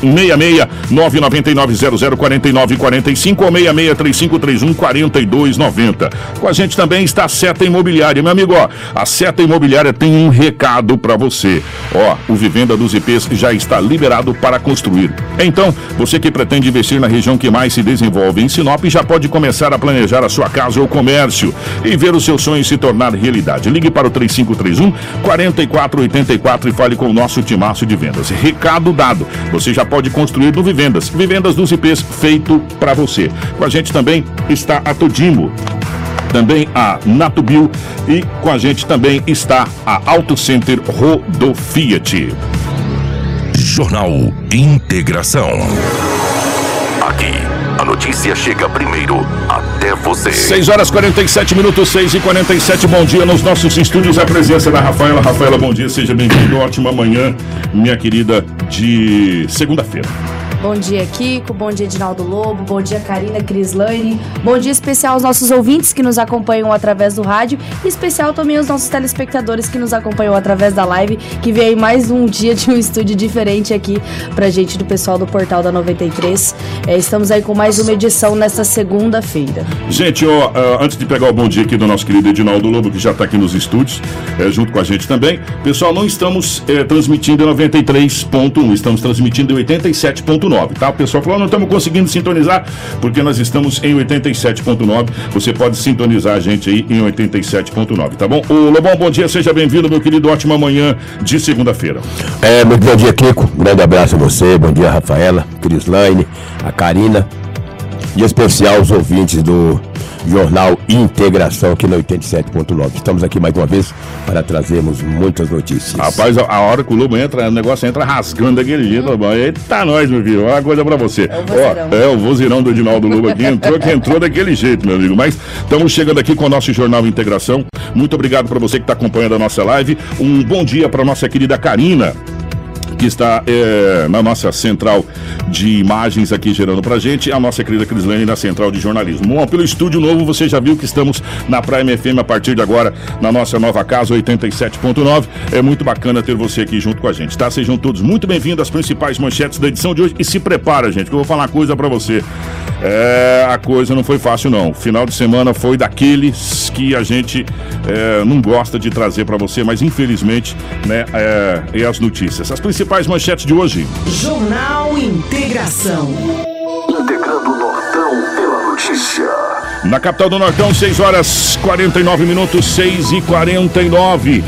66 999 0049 45 ou 66 3531 4290. Com a gente também está a Seta Imobiliária. Meu amigo, ó, a Seta Imobiliária tem um recado para você. Ó, o Vivenda dos IPs já está liberado para construir. Então, você que pretende investir na região que mais se desenvolve em Sinop já pode começar a planejar a sua casa ou comércio e ver o seu sonho se tornar realidade. Ligue para o 3531 4484 e fale com o nosso timaço de vendas. Recado dado. Você já pode construir no Vivendas. Vivendas dos IPs feito para você. Com a gente também está a Todimo também a Natubio e com a gente também está a Auto Center Rodo Fiat. Jornal Integração. Aqui, a notícia chega primeiro até você. 6 horas 47 minutos, 6 e 47 Bom dia nos nossos estúdios. A presença da Rafaela. Rafaela, bom dia, seja bem-vindo. Ótima manhã, minha querida, de segunda-feira. Bom dia, Kiko. Bom dia, Edinaldo Lobo. Bom dia, Karina Crislane. Bom dia especial aos nossos ouvintes que nos acompanham através do rádio. E especial também aos nossos telespectadores que nos acompanham através da live. Que veio mais um dia de um estúdio diferente aqui pra gente do pessoal do Portal da 93. É, estamos aí com mais uma edição nesta segunda-feira. Gente, ó, uh, antes de pegar o bom dia aqui do nosso querido Edinaldo Lobo, que já está aqui nos estúdios, é, junto com a gente também. Pessoal, não estamos é, transmitindo em 93.1, estamos transmitindo em 87.9 tá? O pessoal falou, não estamos conseguindo sintonizar, porque nós estamos em 87.9. Você pode sintonizar a gente aí em 87.9, tá bom? O Lobão, bom dia, seja bem-vindo, meu querido. Ótima manhã de segunda-feira. É, muito bom dia, Kiko. Um grande abraço a você, bom dia, Rafaela, Crislaine, a Karina. E especial os ouvintes do Jornal Integração aqui na 87.9. Estamos aqui mais uma vez para trazermos muitas notícias. Rapaz, a, hora que o Lobo entra, o negócio entra rasgando daquele jeito, hum. Eita, nós, meu filho. Uma coisa pra você. É o vozeirão, Ó, é, o vozeirão do Edinaldo Lobo aqui entrou, que entrou daquele jeito, meu amigo. Mas estamos chegando aqui com o nosso Jornal Integração. Muito obrigado para você que está acompanhando a nossa live. Um bom dia para nossa querida Karina que está é, na nossa central de imagens aqui gerando pra gente, a nossa querida Crislane na central de jornalismo. Bom, pelo estúdio novo, você já viu que estamos na Prime FM a partir de agora, na nossa nova casa 87.9. É muito bacana ter você aqui junto com a gente, tá? Sejam todos muito bem-vindos às principais manchetes da edição de hoje e se prepara, gente, que eu vou falar uma coisa para você. É, a coisa não foi fácil, não. Final de semana foi daqueles que a gente é, não gosta de trazer para você, mas infelizmente, né, é, é as notícias. As principais principais manchetes de hoje. Jornal Integração. Integrando o Nortão pela notícia. Na capital do Nortão, 6 horas 49 minutos, 6 e 49.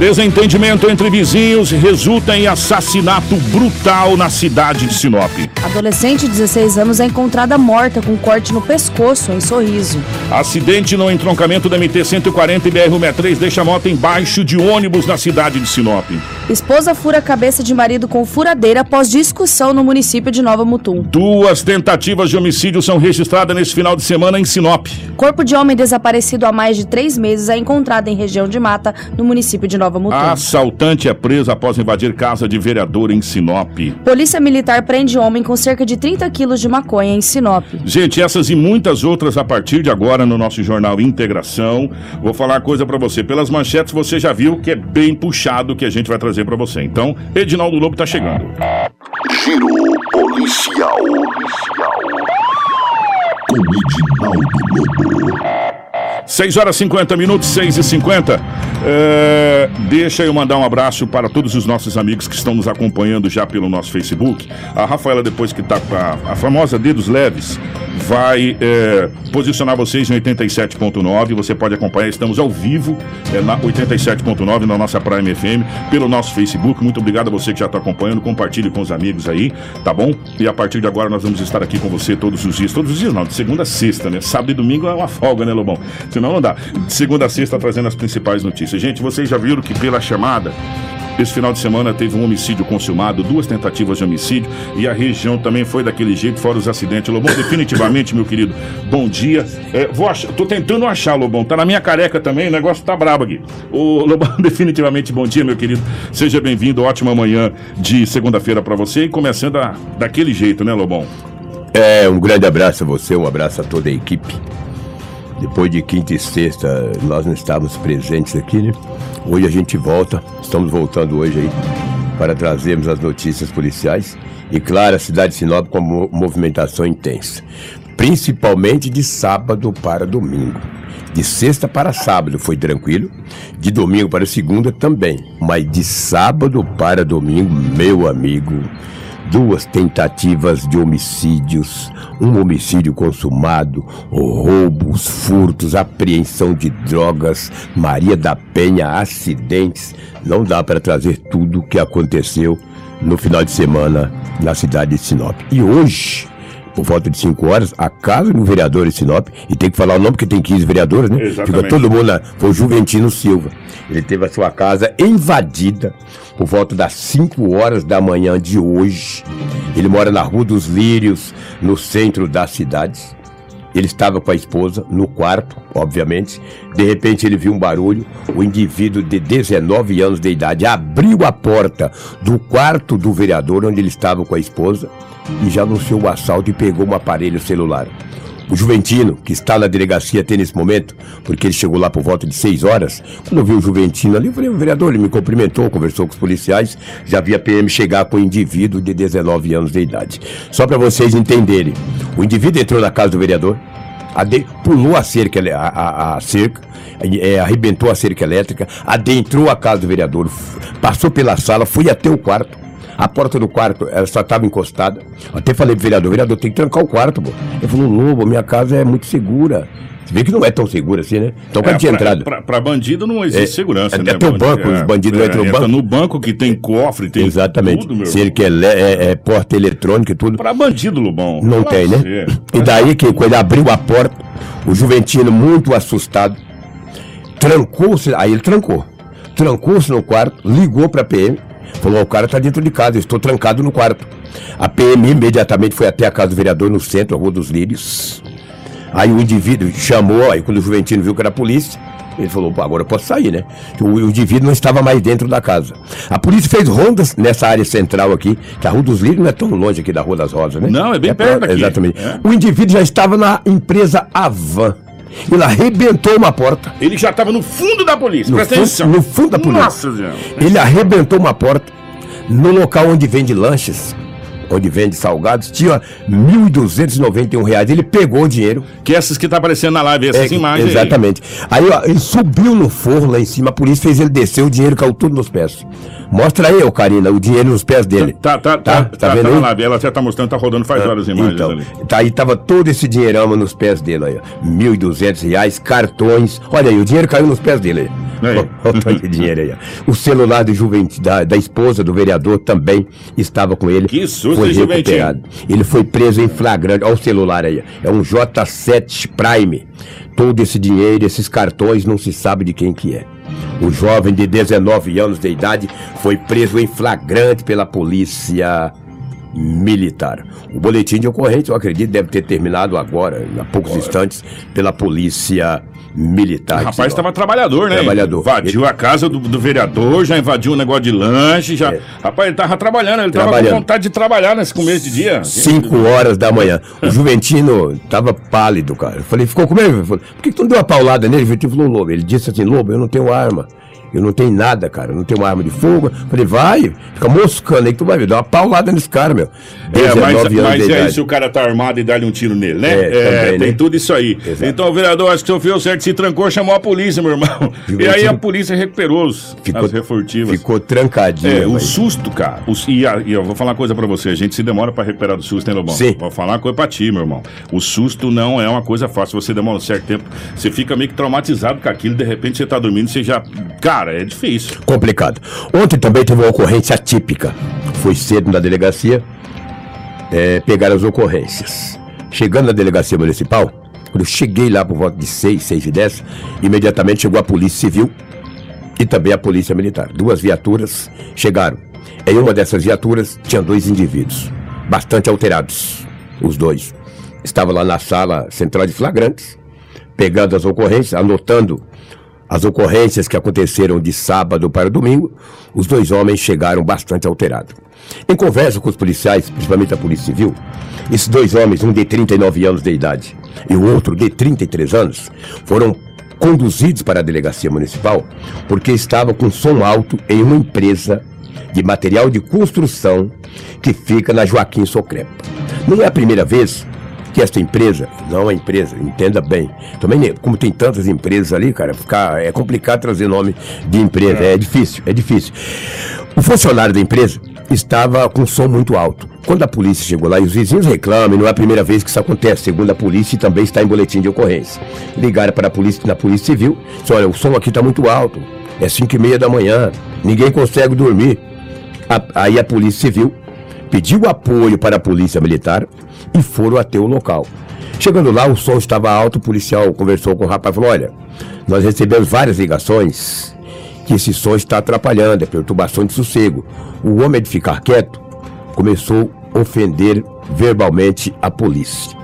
Desentendimento entre vizinhos resulta em assassinato brutal na cidade de Sinop. Adolescente de 16 anos é encontrada morta com corte no pescoço, em Sorriso. Acidente no entroncamento da MT-140 e BR-163 deixa a moto embaixo de ônibus na cidade de Sinop. Esposa fura a cabeça de marido com furadeira após discussão no município de Nova Mutum. Duas tentativas de homicídio são registradas nesse final de semana em Sinop. Corpo de homem desaparecido há mais de três meses é encontrado em região de mata, no município de Nova Nova Mutum. Assaltante é preso após invadir casa de vereador em Sinop. Polícia Militar prende homem com cerca de 30 quilos de maconha em Sinop. Gente, essas e muitas outras a partir de agora no nosso jornal Integração. Vou falar uma coisa para você. Pelas manchetes você já viu que é bem puxado que a gente vai trazer para você. Então, Edinaldo Lobo tá chegando. Giro policial. policial. Com Edinaldo Lobo. 6 horas 50 minutos, 6 e 50. É, deixa eu mandar um abraço para todos os nossos amigos que estão nos acompanhando já pelo nosso Facebook. A Rafaela, depois que está com a, a famosa Dedos Leves, vai é, posicionar vocês em 87.9. Você pode acompanhar, estamos ao vivo é, na 87.9 na nossa Prime FM, pelo nosso Facebook. Muito obrigado a você que já está acompanhando. Compartilhe com os amigos aí, tá bom? E a partir de agora nós vamos estar aqui com você todos os dias. Todos os dias não, de segunda a sexta, né? Sábado e domingo é uma folga, né, Lobão? Senão não dá. De segunda a sexta trazendo as principais notícias. Gente, vocês já viram que pela chamada esse final de semana teve um homicídio consumado, duas tentativas de homicídio e a região também foi daquele jeito, fora os acidentes. Lobão, definitivamente, meu querido, bom dia. É, vou achar, tô tentando achar, Lobão, tá na minha careca também, o negócio tá brabo aqui. O Lobão, definitivamente, bom dia, meu querido. Seja bem-vindo, ótima manhã de segunda-feira para você e começando a, daquele jeito, né, Lobão? É, um grande abraço a você, um abraço a toda a equipe. Depois de quinta e sexta, nós não estávamos presentes aqui, né? Hoje a gente volta, estamos voltando hoje aí para trazermos as notícias policiais e, claro, a cidade de Sinop com mo- movimentação intensa, principalmente de sábado para domingo. De sexta para sábado foi tranquilo, de domingo para segunda também, mas de sábado para domingo, meu amigo, duas tentativas de homicídios, um homicídio consumado, roubos, furtos, apreensão de drogas, Maria da Penha, acidentes. Não dá para trazer tudo o que aconteceu no final de semana na cidade de Sinop. E hoje, por volta de 5 horas, a casa do vereador em Sinop, e tem que falar o nome porque tem 15 vereadores, né? Exatamente. Fica todo mundo lá. Foi o Juventino Silva. Ele teve a sua casa invadida por volta das 5 horas da manhã de hoje. Ele mora na Rua dos Lírios, no centro da cidade. Ele estava com a esposa no quarto, obviamente. De repente ele viu um barulho. O indivíduo de 19 anos de idade abriu a porta do quarto do vereador onde ele estava com a esposa e já anunciou o assalto e pegou um aparelho celular. O Juventino, que está na delegacia até nesse momento, porque ele chegou lá por volta de 6 horas, quando eu vi o Juventino ali, eu falei, o vereador, ele me cumprimentou, conversou com os policiais, já vi a PM chegar com um indivíduo de 19 anos de idade. Só para vocês entenderem, o indivíduo entrou na casa do vereador, pulou a cerca, a, a- a cerca é, arrebentou a cerca elétrica, adentrou a casa do vereador, passou pela sala, foi até o quarto. A porta do quarto, ela só estava encostada. Até falei pro vereador, vereador, tem que trancar o quarto, pô. Ele falou, Lobo, minha casa é muito segura. Você vê que não é tão segura assim, né? Então, quando É, tinha pra, entrado. Pra, pra bandido não existe É, segurança, até né? até o banco, os bandidos não entram no banco. no banco que tem cofre, tem Exatamente. tudo, meu Cerca ele- é, é porta eletrônica e tudo. Pra bandido, Lobão. Não tem, né? você. E daí que quando ele abriu a porta, o Juventino, muito assustado, trancou-se. Aí ele trancou. Trancou-se no quarto, ligou pra PM, falou: o cara tá dentro de casa, eu estou trancado no quarto. A PM imediatamente foi até a casa do vereador no centro, a Rua dos Lírios. Aí o indivíduo chamou, aí quando o Juventino viu que era a polícia, ele falou, pô, agora eu posso sair, né? O, o indivíduo não estava mais dentro da casa. A polícia fez rondas nessa área central aqui, que a Rua dos Lírios não é tão longe aqui da Rua das Rosas, né? Não, é bem perto pra-. Exatamente. É. O indivíduo já estava na empresa Avan. Ele arrebentou uma porta. Ele já tava no fundo da polícia. No, Presta fundo, atenção. no fundo da polícia. Nossa. Ele arrebentou uma porta no local onde vende lanches, onde vende salgados, tinha 1.291 reais. Ele pegou o dinheiro. Que essas que tá aparecendo na live, essas É, imagens aí. Exatamente. Aí, ó, ele subiu no forro lá em cima, a polícia fez ele descer, o dinheiro caiu tudo nos pés. Mostra aí, ô Karina, o dinheiro nos pés dele. Tá, tá, tá, tá, tá, vendo na aí? live. Ela já tá mostrando, tá rodando faz horas as imagens Então, ali. tá aí tava todo esse dinheirama nos pés dele aí, ó. 1.200 reais, cartões. Olha aí, o dinheiro caiu nos pés dele aí. Aí. Olha de dinheiro aí, ó. O celular de juventude, da, da esposa do vereador também estava com ele. Que susto, foi recuperado. Ele foi preso em flagrante. Olha o celular aí. É um J7 Prime. Todo esse dinheiro, esses cartões, não se sabe de quem que é. O jovem de 19 anos de idade foi preso em flagrante pela polícia militar. O boletim de ocorrência, eu acredito, deve ter terminado agora, há poucos instantes, pela polícia militar. O rapaz estava trabalhador, né? Trabalhador. Invadiu a casa do, do vereador, já invadiu um negócio de lanche, já. É. Rapaz, ele tava trabalhando, ele tava Trabalhando. com vontade de trabalhar nesse começo de dia. 5 horas da manhã. O Juventino tava pálido, cara. Eu falei, ficou com medo? Por que, que tu não deu uma paulada nele? O Juventino falou, Lobo. Ele disse assim, Lobo, eu não tenho arma. Eu não tenho nada, cara. Eu não tenho uma arma de fogo. Falei, vai, fica moscando aí que tu vai ver. Dá uma paulada nesse cara, meu. É, mas, 19 anos mas é se o cara tá armado e dá-lhe um tiro nele, né? É, também, tem né? tudo isso aí. Exato. Então o vereador, acho que sofreu certo, se trancou, chamou a polícia, meu irmão. E aí a polícia recuperou os, as refurtivas. ficou trancadinho. É, o mas- susto, cara. o- e, a- e eu vou falar uma coisa pra você. A gente se demora pra recuperar do susto, hein, Lobão? Sim. Vou falar uma coisa pra ti, meu irmão. O susto não é uma coisa fácil. Você demora um certo tempo, você fica meio que traumatizado com aquilo, de repente você tá dormindo, você já. Cara, é difícil. complicado. Ontem também teve uma ocorrência atípica. Foi cedo na delegacia, é, pegaram as ocorrências. Chegando na delegacia municipal, quando eu cheguei lá por volta de 6, 6 e 10, imediatamente chegou a polícia civil e também a polícia militar. Duas viaturas chegaram. Em uma dessas viaturas tinha dois indivíduos, bastante alterados, os dois. Estavam lá na sala central de flagrantes, pegando as ocorrências, anotando as ocorrências que aconteceram de sábado para domingo, os dois homens chegaram bastante alterados. Em conversa com os policiais, principalmente a Polícia Civil, esses dois homens, um de 39 anos de idade e o outro de 33 anos, foram conduzidos para a delegacia municipal porque estavam com som alto em uma empresa de material de construção que fica na Joaquim Socrepa. Não é a primeira vez que esta empresa, não é empresa, entenda bem. Também, né, como tem tantas empresas ali, cara, ficar, é complicado trazer nome de empresa, é difícil, é difícil. O funcionário da empresa estava com som muito alto. Quando a polícia chegou lá e os vizinhos reclamam, não é a primeira vez que isso acontece, segundo a polícia, e também está em boletim de ocorrência. Ligaram para a polícia, na polícia civil, disse, olha, o som aqui está muito alto, é 5 e meia da manhã, ninguém consegue dormir. A- aí a polícia civil pediu apoio para a polícia militar e foram até o local. Chegando lá, o som estava alto, o policial conversou com o rapaz e falou, olha, nós recebemos várias ligações que esse som está atrapalhando, é perturbação de sossego. O homem de ficar quieto começou a ofender verbalmente a polícia.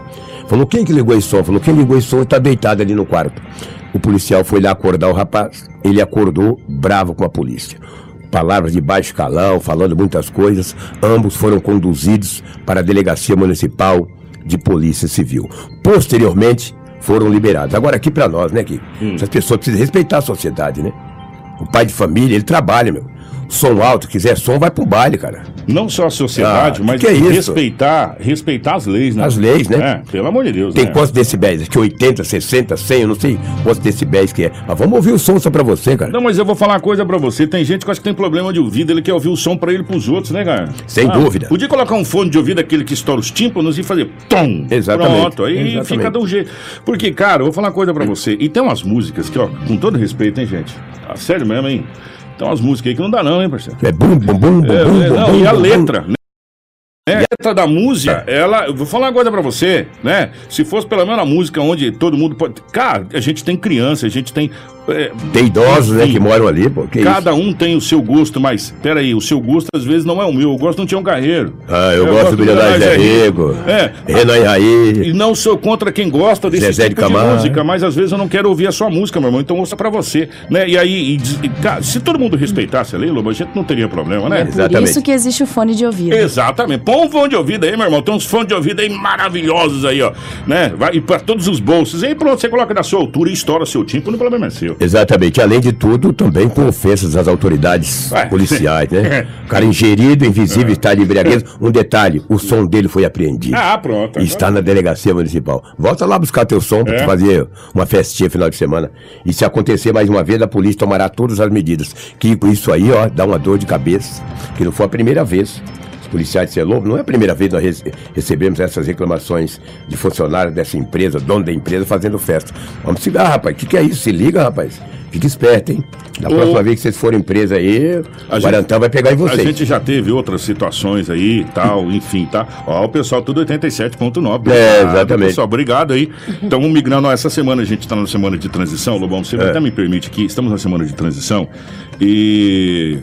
Falou, quem que ligou esse som? Falou, quem ligou esse som está deitado ali no quarto. O policial foi lá acordar o rapaz, ele acordou bravo com a polícia. Palavras de baixo calão, falando muitas coisas, ambos foram conduzidos para a Delegacia Municipal de Polícia Civil. Posteriormente, foram liberados. Agora aqui para nós, né, Kiko? Essas pessoas precisam respeitar a sociedade, né? O pai de família, ele trabalha, meu. Som alto, quiser som, vai pro baile, cara. Não só a sociedade, Ah, mas que é isso? respeitar, respeitar as leis, né? As leis, né? É, pelo amor de Deus, Tem né? quantos decibéis? Aqui 80, 60, 100, eu não sei quantos decibéis que é. Mas vamos ouvir o som só pra você, cara. Não, mas eu vou falar uma coisa pra você. Tem gente que acha que tem problema de ouvido, ele quer ouvir o som pra ele e pros outros, né, cara? Sem dúvida. Podia colocar um fone de ouvido, aquele que estoura os tímpanos e fazer tom. Exatamente. Pronto, aí Exatamente. fica de um jeito. Porque, cara, eu vou falar uma coisa pra você. E tem umas músicas que, ó, com todo respeito, hein, gente? Ah, sério mesmo, hein? Tem umas músicas aí que não dá não, hein, parceiro? É bum, bum, bum, bum, É, bum, é, não, bum, e a letra, né? A letra da música, ela. Eu vou falar uma coisa pra você, né? Se fosse pelo menos a música onde todo mundo pode. Cara, a gente tem criança, a gente tem. É, Tem idosos, né, que moram ali, pô. Que cada um tem o seu gosto, mas peraí, o seu gosto às vezes não é o meu. Eu gosto do Tião Carreiro. isso? Ah, eu, gosto do Milionário Zé Rico. É. Renan Raí. E não sou contra quem gosta desse Zezé de tipo de, Camargo. música, mas às vezes eu não quero ouvir a sua música, meu irmão, então ouça pra você, né? E aí, e e, cara, se todo mundo respeitasse a lei, Lobo, a gente não teria problema, né? Por Exatamente. isso que existe o fone de ouvido. Exatamente. Põe um fone de ouvido aí, meu irmão. Tem uns fones de ouvido aí maravilhosos aí, ó. Né? Vai e pra todos os bolsos. Aí pronto, você coloca na sua altura e estoura seu tímpano, o problema é seu. Exatamente. Além de tudo, também com ofensas às autoridades policiais, né? O cara ingerido, invisível, está de embriaguez. Um detalhe, o som dele foi apreendido. Ah, pronto. Está na delegacia municipal. Volta lá buscar teu som para É. fazer uma festinha final de semana. E se acontecer mais uma vez, a polícia tomará todas as medidas. Que com isso aí, ó, dá uma dor de cabeça. Que não foi a primeira vez. Os policiais de Celobo, não é a primeira vez que nós rece- recebemos essas reclamações de funcionários dessa empresa, dono da empresa, fazendo festa. Vamos se ligar, rapaz. O que, que é isso? Se liga, rapaz. Fica esperto, hein? Da próxima vez que vocês forem presa aí, A o Garantão vai pegar em A vocês. gente já teve outras situações aí e tal, enfim, tá? Ó, o pessoal tudo 87.9. É, Obrigado, exatamente. Pessoal, obrigado aí. Então, vamos migrando. Ó, Essa semana a gente tá na semana de transição, Lobão. Você É. até me permite aqui, estamos na semana de transição e.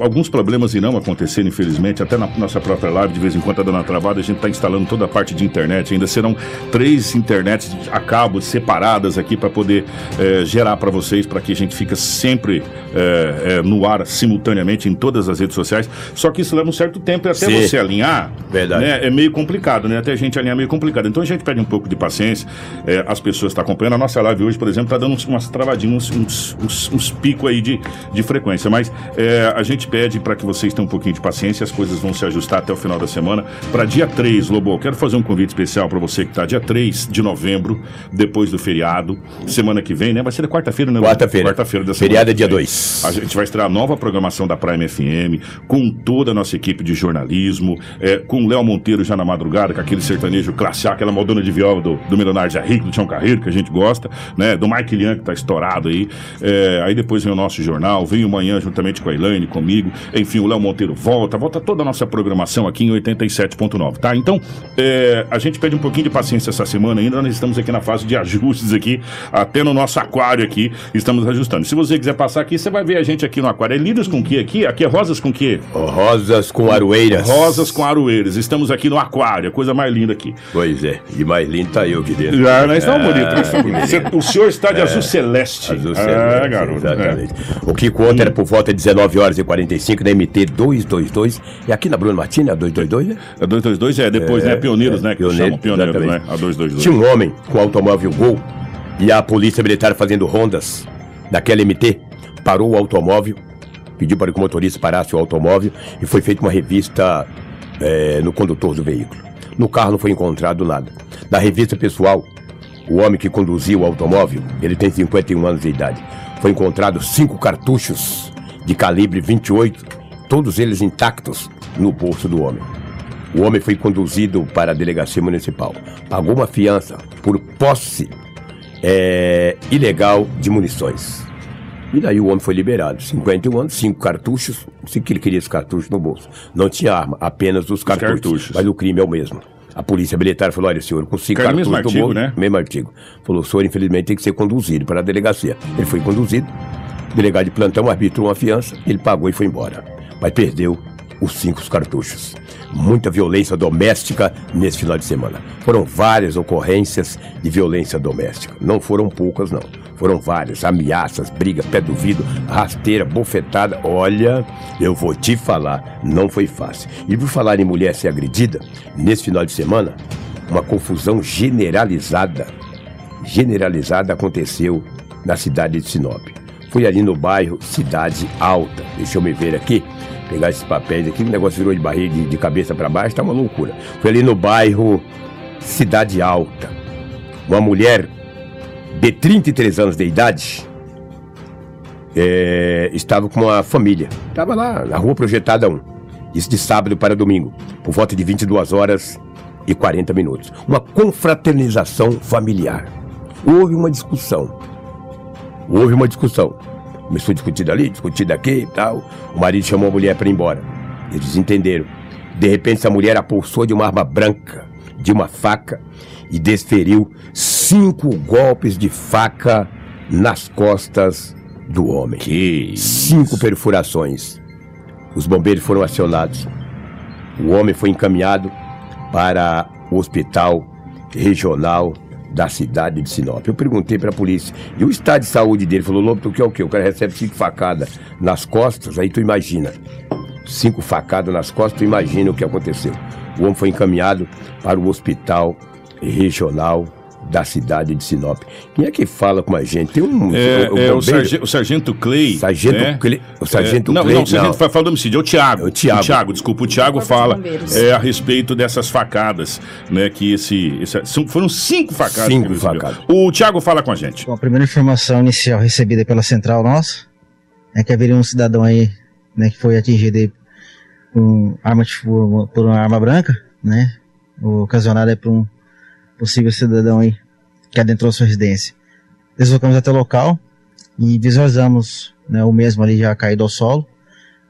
Alguns problemas irão acontecer, infelizmente, até na nossa própria live, de vez em quando tá dando uma travada, a gente está instalando toda a parte de internet. Ainda serão três internets a cabo separadas aqui para poder eh, gerar para vocês, para que a gente fique sempre eh, eh, no ar simultaneamente em todas as redes sociais. Só que isso leva um certo tempo e até Sim. você alinhar, Verdade. né, é meio complicado, né? Até a gente alinhar é meio complicado. Então a gente pede um pouco de paciência. as pessoas estão acompanhando. A nossa live hoje, por exemplo, está dando uns, umas travadinhas, uns, uns, uns picos aí de, de frequência. Mas a gente pede para que vocês tenham um pouquinho de paciência. As coisas vão se ajustar até o final da semana. Para dia 3, Lobo, quero fazer um convite especial para você que está dia 3 de novembro, depois do feriado. Semana que vem, né? Vai ser quarta-feira, né? Quarta-feira. Quarta-feira da semana. Feriado é dia vem. 2. A gente vai estrear a nova programação da Prime FM, com toda a nossa equipe de jornalismo, é, com o Léo Monteiro já na madrugada, com aquele sertanejo classe A, aquela modona de viola do, do Milionário Zé Rico, do Tião Carreiro, que a gente gosta, né? Do Mike Lian, que tá estourado aí. É, aí depois vem o nosso jornal, vem o manhã juntamente com a Elaine, comigo. Enfim, o Léo Monteiro volta, volta toda a nossa programação aqui em 87.9, tá? Então, é, a gente pede um pouquinho de paciência essa semana ainda, nós estamos aqui na fase de ajustes aqui, até no nosso aquário aqui, estamos ajustando. Se você quiser passar aqui, você vai ver a gente aqui no aquário. É lírios com que aqui? Aqui é rosas com que? Rosas com aroeiras. Rosas com aroeiras. Estamos aqui no aquário, a coisa mais linda aqui. Pois é. E mais lindo tá eu aqui dentro. Já, nós estamos Ah, bonitos. O senhor está de azul celeste. Azul ah, celeste, garoto. Exatamente. O Kiko ontem era por volta de 19 horas e 45 na MT 222. E aqui na Bruno Martins, a 222, né? É. A 222 é depois, né? Pioneiros, é, né? Que pioneiro, chamam pioneiros, exatamente. né? A 222. Tinha um homem com automóvel Gol e a polícia militar fazendo rondas daquela MT parou o automóvel pediu para que o motorista parasse o automóvel e foi feita uma revista é, no condutor do veículo. No carro não foi encontrado nada. Na revista pessoal, o homem que conduzia o automóvel, ele tem 51 anos de idade, foi encontrado cinco cartuchos de calibre 28, todos eles intactos, no bolso do homem. O homem foi conduzido para a delegacia municipal. Pagou uma fiança por posse é, ilegal de munições. E daí o homem foi liberado. 51 anos, cinco cartuchos. Se que ele queria esses cartuchos no bolso. Não tinha arma, apenas os cartuchos. cartuchos. Mas o crime é o mesmo. A polícia militar falou: olha, senhor, com cinco cartuchos mesmo no artigo, bolso. né? Mesmo artigo. Falou: o senhor, infelizmente, tem que ser conduzido para a delegacia. Ele foi conduzido. O delegado de plantão arbitrou uma fiança. Ele pagou e foi embora. Mas perdeu os cinco cartuchos. Muita violência doméstica nesse final de semana. Foram várias ocorrências de violência doméstica. Não foram poucas, não. Foram várias. Ameaças, briga, pé do vidro, rasteira, bofetada. Olha, eu vou te falar, não foi fácil. E por falar em mulher ser agredida, nesse final de semana, uma confusão generalizada, generalizada aconteceu na cidade de Sinop. Fui ali no bairro Cidade Alta. Deixa eu me ver aqui pegar esses papéis aqui, o negócio virou de barriga de, de cabeça para baixo, tá uma loucura. Foi ali no bairro Cidade Alta. Uma mulher de 33 anos de idade é, estava com uma família. Estava lá na rua Projetada 1. Isso de sábado para domingo, por volta de 22 horas e 40 minutos. Uma confraternização familiar. Houve uma discussão. Houve uma discussão. Começou a discutir dali, discutir daqui e tal. O marido chamou a mulher para ir embora. Eles entenderam. De repente, essa mulher apulsou de uma arma branca, de uma faca, e desferiu cinco golpes de faca nas costas do homem. Que Cinco perfurações. Os bombeiros foram acionados. O homem foi encaminhado para o hospital regional da cidade de Sinop. Eu perguntei para a polícia. E o estado de saúde dele falou: Lobo, tu quer o quê? O cara recebe cinco facadas nas costas, aí tu imagina. Cinco facadas nas costas, tu imagina o que aconteceu. O homem foi encaminhado para o hospital regional da cidade de Sinop. Quem é que fala com a gente? Tem um. É, um é o, bombeiro? sargento, o sargento Clay. Sargento né? Clay- o sargento É, não, Clay, Não, o sargento não. vai falar do homicídio, é o Tiago. É o Thiago. desculpa, o Tiago de fala é, a respeito dessas facadas, né? Que esse. esse- são- foram cinco facadas. Cinco facadas. O Tiago fala com a gente. Bom, a primeira informação inicial recebida pela central nossa é que haveria um cidadão aí, né, que foi atingido aí com arma de fogo, por uma arma branca, né, ocasionada aí por um possível cidadão aí que adentrou sua residência. Deslocamos até o local e visualizamos né, o mesmo ali já caído ao solo,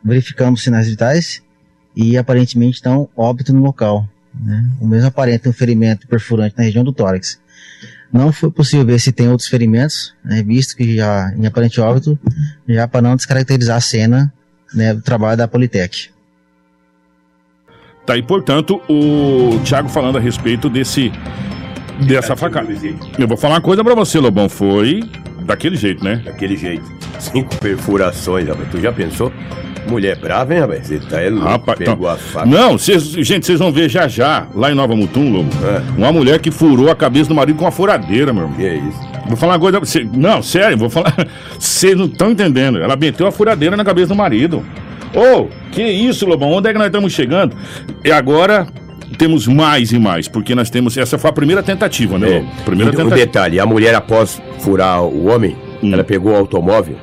verificamos sinais vitais e aparentemente estão óbito no local. Né? O mesmo aparenta um ferimento perfurante na região do tórax. Não foi possível ver se tem outros ferimentos, né, visto que já em aparente óbito, já para não descaracterizar a cena né, do trabalho da Politec. Tá aí, portanto, o Tiago falando a respeito desse. Dessa facada. Eu vou falar uma coisa pra você, Lobão. Foi daquele jeito, né? Daquele jeito. Cinco perfurações, rapaz. Tu já pensou? Mulher brava, hein, rapaz? Você tá é louco. Rapaz, Pegou então- a faca. Não, cês- gente, vocês vão ver já já, lá em Nova Mutum, Lobo, É. uma mulher que furou a cabeça do marido com uma furadeira, meu irmão. Que é isso? Vou falar uma coisa pra você. Não, sério, vou falar. Vocês não estão entendendo. Ela meteu a furadeira na cabeça do marido. Ô, que isso, Lobão? Onde é que nós estamos chegando? E agora temos mais e mais, porque nós temos. Essa foi a primeira tentativa, né? É. Primeira E tentativa. detalhe, a mulher após furar o homem, Hum. ela pegou o automóvel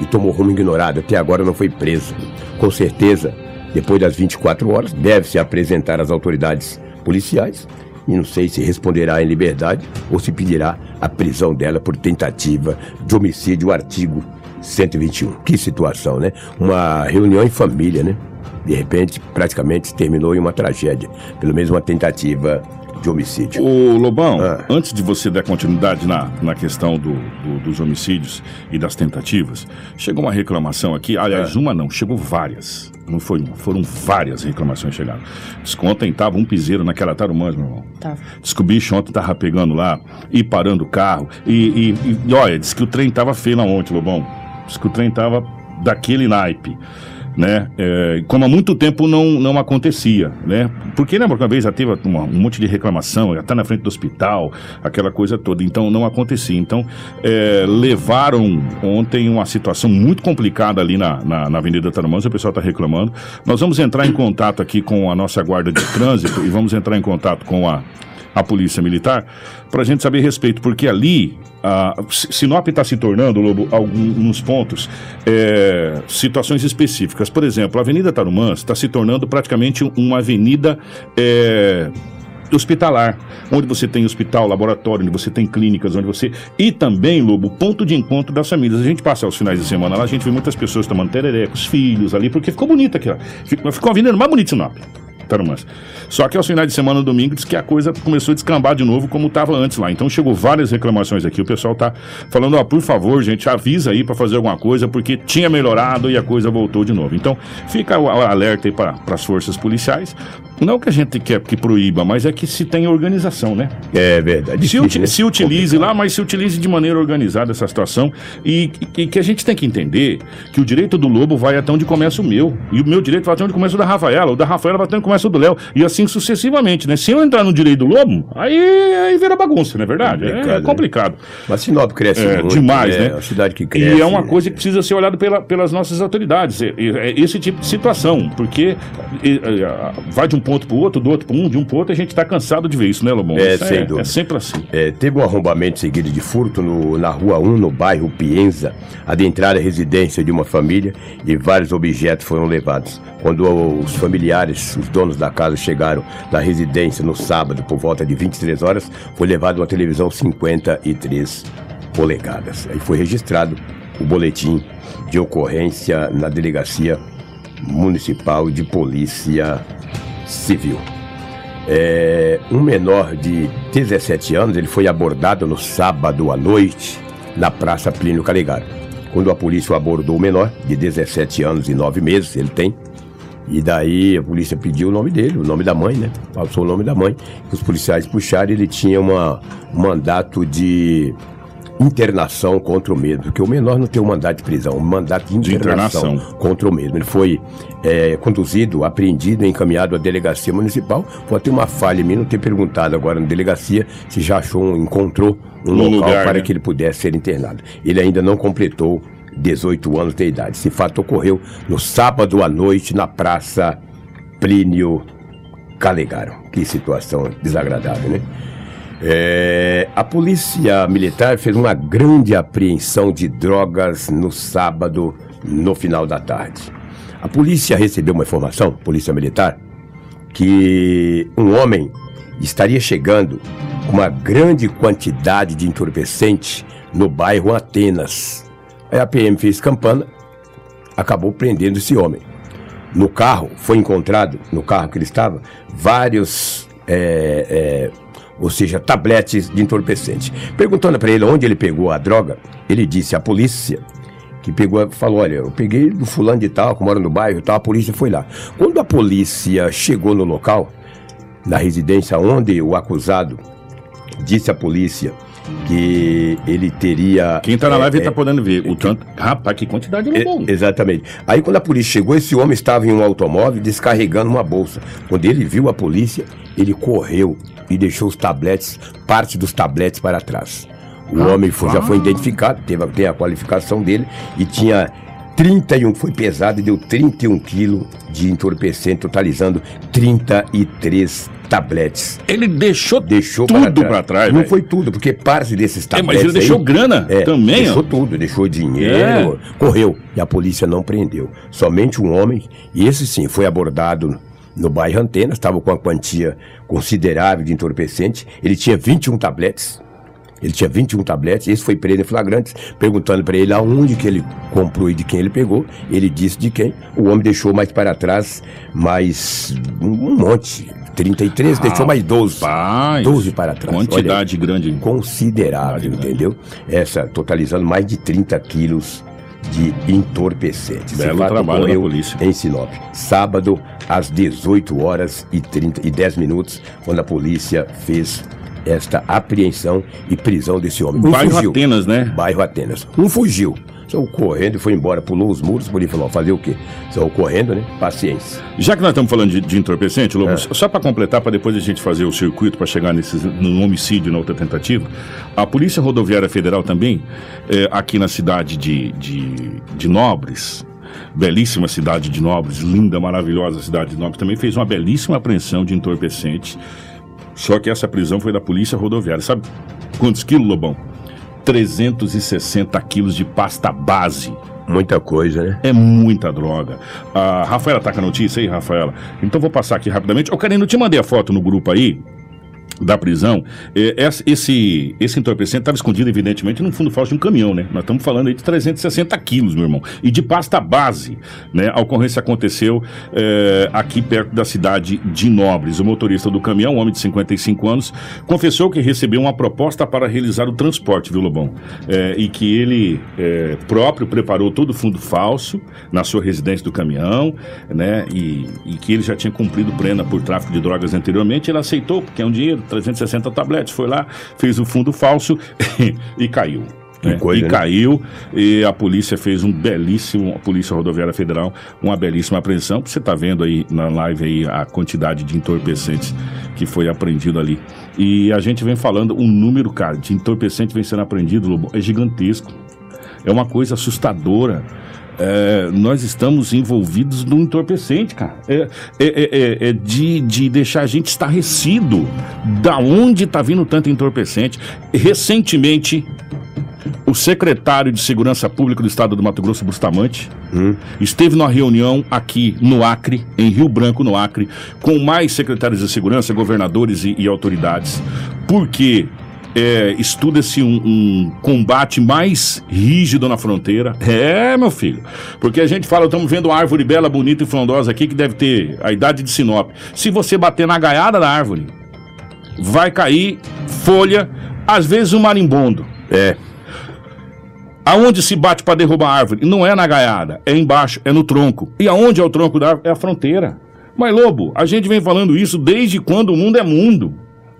e tomou rumo ignorado. Até agora não foi presa. Com certeza, depois das 24 horas, deve se apresentar às autoridades policiais. E não sei se responderá em liberdade ou se pedirá a prisão dela por tentativa de homicídio, artigo 121. Que situação, né? Uma reunião em família, né? De repente, praticamente terminou em uma tragédia. Pelo menos uma tentativa de homicídio. Ô, Lobão, Ah. antes de você dar continuidade na, na questão do, do- dos homicídios e das tentativas, chegou uma reclamação aqui, aliás, Ah. uma não, chegou várias. Não foi uma, foram várias reclamações que chegaram. Descontem, tava um piseiro naquela tarumãs, meu irmão. Tá. Diz que o bicho ontem tava pegando lá e parando o carro. E, e- e- e olha, diz que o trem tava feio na ontem, Lobão. Diz que o trem tava daquele naipe. Né? É, como há muito tempo não, não acontecia, né? Porque lembra que uma vez já teve uma- um monte de reclamação, já tá na frente do hospital, aquela coisa toda, então não acontecia. Então, é, levaram ontem uma situação muito complicada ali na, na, na Avenida Tarumãs, o pessoal está reclamando. Nós vamos entrar em contato aqui com a nossa guarda de trânsito e vamos entrar em contato com a, a Polícia Militar para a gente saber respeito, porque ali a Sinop está se tornando, Lobo, alguns pontos, é, situações específicas. Por exemplo, a Avenida Tarumãs está se tornando praticamente uma avenida. é, hospitalar, onde você tem hospital, laboratório, onde você tem clínicas, onde você. E também, Lobo, ponto de encontro das famílias. A gente passa os finais de semana lá, a gente vê muitas pessoas tomando tereré com os filhos ali, porque ficou bonita aqui, ó. Ficou, a avenida mais bonita Sinop. Tarumãs. Só que aos finais de semana, domingo, diz que a coisa começou a descambar de novo como estava antes lá. Então chegou várias reclamações aqui. O pessoal tá falando, ó, por favor, gente, avisa aí para fazer alguma coisa, porque tinha melhorado e a coisa voltou de novo. Então fica o alerta aí para as forças policiais. Não que a gente quer que proíba, mas é que se tem organização, né? É verdade. Se, uti- se utilize lá, mas se utilize de maneira organizada essa situação e, e que a gente tem que entender que o direito do Lobo vai até onde começa o meu e o meu direito vai até onde começa o da Rafaela, o da Rafaela vai até onde começa o do Léo e assim sucessivamente, né? Se eu entrar no direito do Lobo, aí, aí vira bagunça, não é verdade? Complicado, é né? complicado. Mas Sinop cresce É, muito. demais, né? É uma cidade que cresce. E é uma coisa que precisa ser olhada pela- pelas nossas autoridades. É, é- é esse tipo de situação, porque é, é, vai de um ponto para o outro, do outro para um, de um para outro, a gente está cansado de ver isso, né, Lobão? É, Isso sem é, dúvida. é sempre assim. É, teve um arrombamento seguido de furto no- na rua 1, no bairro Pienza, adentraram a residência de uma família e vários objetos foram levados. Quando os familiares, os donos da casa, chegaram na residência no sábado, por volta de 23 horas, foi levada uma televisão 53 polegadas. Aí foi registrado o boletim de ocorrência na delegacia municipal de polícia civil. É, um menor de 17 anos, ele foi abordado no sábado à noite na Praça Plínio Calegaro. Quando a polícia abordou o menor, de 17 anos e 9 meses, ele tem, e daí a polícia pediu o nome dele, o nome da mãe, né? Passou o nome da mãe. Os policiais puxaram ele tinha uma, um mandato de internação contra o mesmo, porque o menor não tem um mandato de prisão, um mandato de De internação, internação. contra o mesmo. Ele foi é, conduzido, apreendido, encaminhado à delegacia municipal. Pode ter uma falha em mim não ter perguntado agora na delegacia se já achou, encontrou um local lugar, para né? que ele pudesse ser internado. Ele ainda não completou 18 anos de idade. Esse fato ocorreu no sábado à noite na Praça Plínio Calegaro. Que situação desagradável, né? É, a polícia militar fez uma grande apreensão de drogas no sábado, no final da tarde. A polícia recebeu uma informação, polícia militar, que um homem estaria chegando com uma grande quantidade de entorpecente no bairro Atenas. Aí a PM fez campana, acabou prendendo esse homem. No carro foi encontrado, no carro que ele estava, vários, é, é, ou seja, tabletes de entorpecente. Perguntando para ele onde ele pegou a droga, ele disse à polícia que pegou, falou, olha, eu peguei do fulano de tal, que mora no bairro e tal, a polícia foi lá. Quando a polícia chegou no local, na residência onde o acusado disse à polícia que ele teria... Quem tá na é, live é, tá podendo ver o tanto. Rapaz, que quantidade de é, exatamente. Aí quando a polícia chegou, esse homem estava em um automóvel descarregando uma bolsa. Quando ele viu a polícia, ele correu e deixou os tabletes, parte dos tabletes para trás. O homem foi- já foi identificado, teve, tem a qualificação dele e tinha 31, foi pesado e deu 31 quilos de entorpecente, totalizando 33 tabletes. Ele deixou, Deixou tudo para pra trás. Não velho. foi tudo, porque parte desses É, tabletes. mas ele deixou aí- grana é, também, deixou ó. tudo, deixou dinheiro, correu. E a polícia não prendeu. Somente um homem, e esse sim, foi abordado no bairro Antenas, estava com uma quantia considerável de entorpecente. Ele tinha 21 tabletes. Ele tinha 21 tabletes, esse foi preso em flagrantes, perguntando para ele aonde que ele comprou e de quem ele pegou. Ele disse de quem. O homem deixou mais para trás mais um, monte. 33, deixou mais 12. Rapaz, 12 para trás. Olha, Quantidade grande. considerável, entendeu? Essa, totalizando mais de 30 quilos de entorpecentes. Belo fato trabalho da polícia. Em Sinop. Sábado, às 18 horas e, 30, e 10 minutos, quando a polícia fez esta apreensão e prisão desse homem. Um Bairro fugiu. Atenas, né? Bairro Atenas. Um fugiu. Saiu correndo e foi embora, pulou os muros, por aí falou, fazer o quê? Saiu correndo, né? Paciência. Já que nós estamos falando de, de entorpecente, Lobo, É. só para completar, para depois a gente fazer o circuito para chegar nesses, no homicídio na outra tentativa, a Polícia Rodoviária Federal também, eh, aqui na cidade de, de, de Nobres, belíssima cidade de Nobres, linda, maravilhosa cidade de Nobres, também fez uma belíssima apreensão de entorpecentes. Só que essa prisão foi da Polícia Rodoviária. Sabe quantos quilos, Lobão? 360 quilos de pasta base. Muita coisa, né? É muita droga. A Rafaela tá com a notícia aí, Rafaela? Então vou passar aqui rapidamente. Ô, Karine, eu te mandei a foto no grupo aí da prisão. É, esse- esse, entorpecente estava escondido, evidentemente, no fundo falso de um caminhão, né? Nós estamos falando aí de 360 quilos, meu irmão. E de pasta base, né? A ocorrência aconteceu é, aqui perto da cidade de Nobres. O motorista do caminhão, um homem de 55 anos, confessou que recebeu uma proposta para realizar o transporte, viu, Lobão? É, e que ele é, próprio preparou todo o fundo falso na sua residência do caminhão, né? E, e que ele já tinha cumprido pena por tráfico de drogas anteriormente. Ele aceitou, porque é um dinheiro, 360 tabletes, foi lá, fez o fundo falso e caiu. né? coisa, e né? caiu e a polícia fez um belíssimo, a Polícia Rodoviária Federal, uma belíssima apreensão. Você está vendo aí na live aí a quantidade de entorpecentes que foi apreendido ali. E a gente vem falando, um número, cara, de entorpecente vem sendo apreendido, Lobo, é gigantesco. É uma coisa assustadora. É, nós estamos envolvidos num entorpecente, cara. É, é, é- é- é de, de deixar a gente estarrecido. Da onde está vindo tanto entorpecente? Recentemente, o secretário de Segurança Pública do Estado do Mato Grosso, Bustamante, esteve numa reunião aqui no Acre, em Rio Branco, no Acre, com mais secretários de segurança, governadores e, e autoridades, porque é, estuda-se um, um combate mais rígido na fronteira. É, meu filho. Porque a gente fala, estamos vendo uma árvore bela, bonita e frondosa aqui que deve ter a idade de Sinop. Se você bater na gaiada da árvore, vai cair folha, às vezes um marimbondo. É. Aonde se bate para derrubar a árvore? Não é na gaiada, é embaixo, é no tronco. E aonde é o tronco da árvore? É a fronteira. Mas, Lobo, a gente vem falando isso desde quando o mundo é mundo.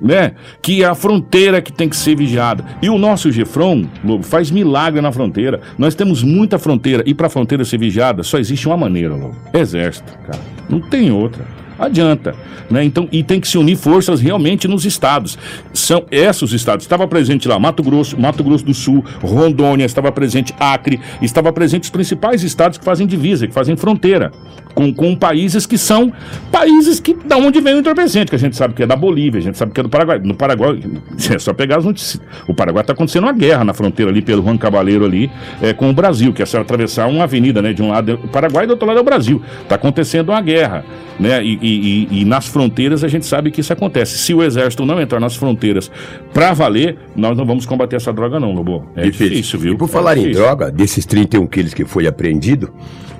Né? Que é a fronteira que tem que ser vigiada. E o nosso Gefron, Lobo, faz milagre na fronteira. Nós temos muita fronteira. E para a fronteira ser vigiada, só existe uma maneira, Lobo. Exército, cara. Não tem outra. Adianta, né? Então, e tem que se unir forças realmente nos estados. São esses os estados. Estava presente lá Mato Grosso, Mato Grosso do Sul, Rondônia, estava presente Acre, estava presente os principais estados que fazem divisa, que fazem fronteira com, com países que são países que da onde vem o entorpecente, que a gente sabe que é da Bolívia, a gente sabe que é do Paraguai. No Paraguai, é só pegar as notícias. O Paraguai está acontecendo uma guerra na fronteira ali pelo Juan Cabaleiro ali é, com o Brasil, que é só atravessar uma avenida, né? De um lado é o Paraguai e do outro lado é o Brasil. Está acontecendo uma guerra, né? E, e- e- nas fronteiras a gente sabe que isso acontece. Se o exército não entrar nas fronteiras para valer, nós não vamos combater essa droga não, Lobo. É difícil, viu? E por É falar em difícil. droga, desses 31 quilos que foi apreendido,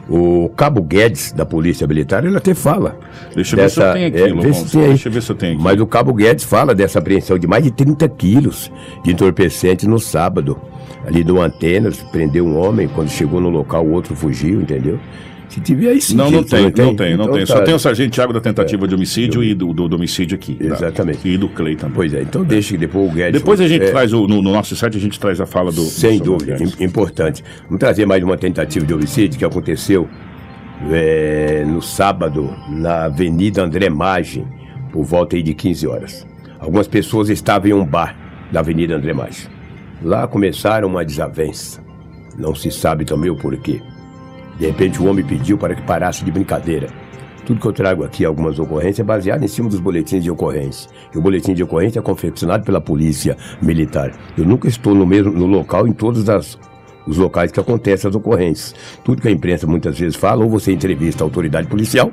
o Cabo Guedes, da Polícia Militar, ele até fala. Deixa eu ver se eu tenho aqui, é, Lobão. se tem. Deixa eu ver se eu tenho aqui. Mas o Cabo Guedes fala dessa apreensão de mais de 30 quilos de entorpecente no sábado. Ali no Antenas, prendeu um homem, quando chegou no local o outro fugiu, entendeu? Se tiver aí sim. Não, não se tem, não tem, não Então tem. tá. Só tem o Sargento Thiago da tentativa de homicídio e do, do, do homicídio aqui. tá? Exatamente. E do Clay também. Pois é, então deixa que depois o Guedes... Depois a gente é, traz, o, no, no nosso site, a gente traz a fala do. Sem do dúvida, importante. Vamos trazer mais uma tentativa de homicídio que aconteceu é, no sábado na Avenida André Maggi, por volta aí de 15 horas. Algumas pessoas estavam em um bar da Avenida André Maggi. Lá começaram uma desavença. Não se sabe também o porquê. De repente o homem pediu para que parasse de brincadeira. Tudo que eu trago aqui, algumas ocorrências, é baseado em cima dos boletins de ocorrência. E o boletim de ocorrência é confeccionado pela Polícia Militar. Eu nunca estou no mesmo no local em todos as- os locais que acontecem as ocorrências. Tudo que a imprensa muitas vezes fala, ou você entrevista a autoridade policial,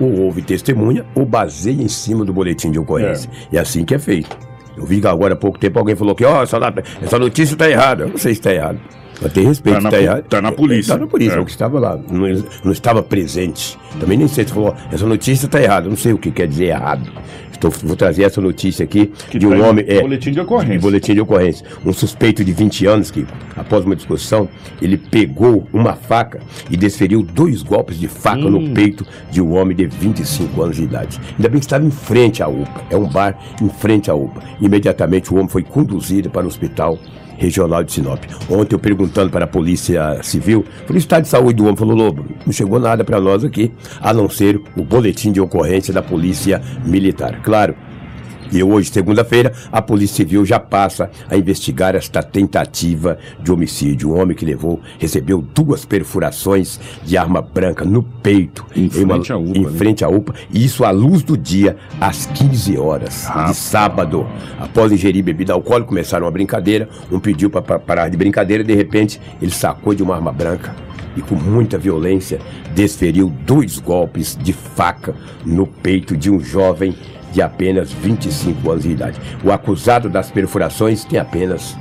ou ouve testemunha, ou baseia em cima do boletim de ocorrência. E é assim que é feito. Eu vi que agora há pouco tempo alguém falou que, ó, essa, essa notícia está errada. Eu não sei se está errado. Mas tem respeito, Tá na tá, tá na polícia. Tá na polícia, É. o que estava lá. Não, não estava presente. Também nem sei se falou, essa notícia está errada. Não sei o que quer dizer errado. Estou, vou trazer essa notícia aqui Que de tá um em homem. É, boletim de ocorrência. boletim de ocorrência. Um suspeito de 20 anos que, após uma discussão, ele pegou uma faca e desferiu dois golpes de faca Hum. no peito de um homem de 25 anos de idade. Ainda bem que estava em frente à UPA. É um bar em frente à UPA. Imediatamente o homem foi conduzido para o hospital regional de Sinop. Ontem eu perguntando para a polícia civil, falei, estado de saúde do homem falou, Lobo, não chegou nada para nós aqui, a não ser o boletim de ocorrência da polícia militar. Claro, e hoje, segunda-feira, a Polícia Civil já passa a investigar esta tentativa de homicídio. Um homem que levou, recebeu duas perfurações de arma branca no peito. Em uma- frente à UPA, Em né? frente à UPA. E isso à luz do dia, às 15 horas de sábado. Após ingerir bebida alcoólica, começaram uma brincadeira. Um pediu para parar de brincadeira. De repente, ele sacou de uma arma branca e com muita violência desferiu dois golpes de faca no peito de um jovem de apenas 25 anos de idade. O acusado das perfurações tem apenas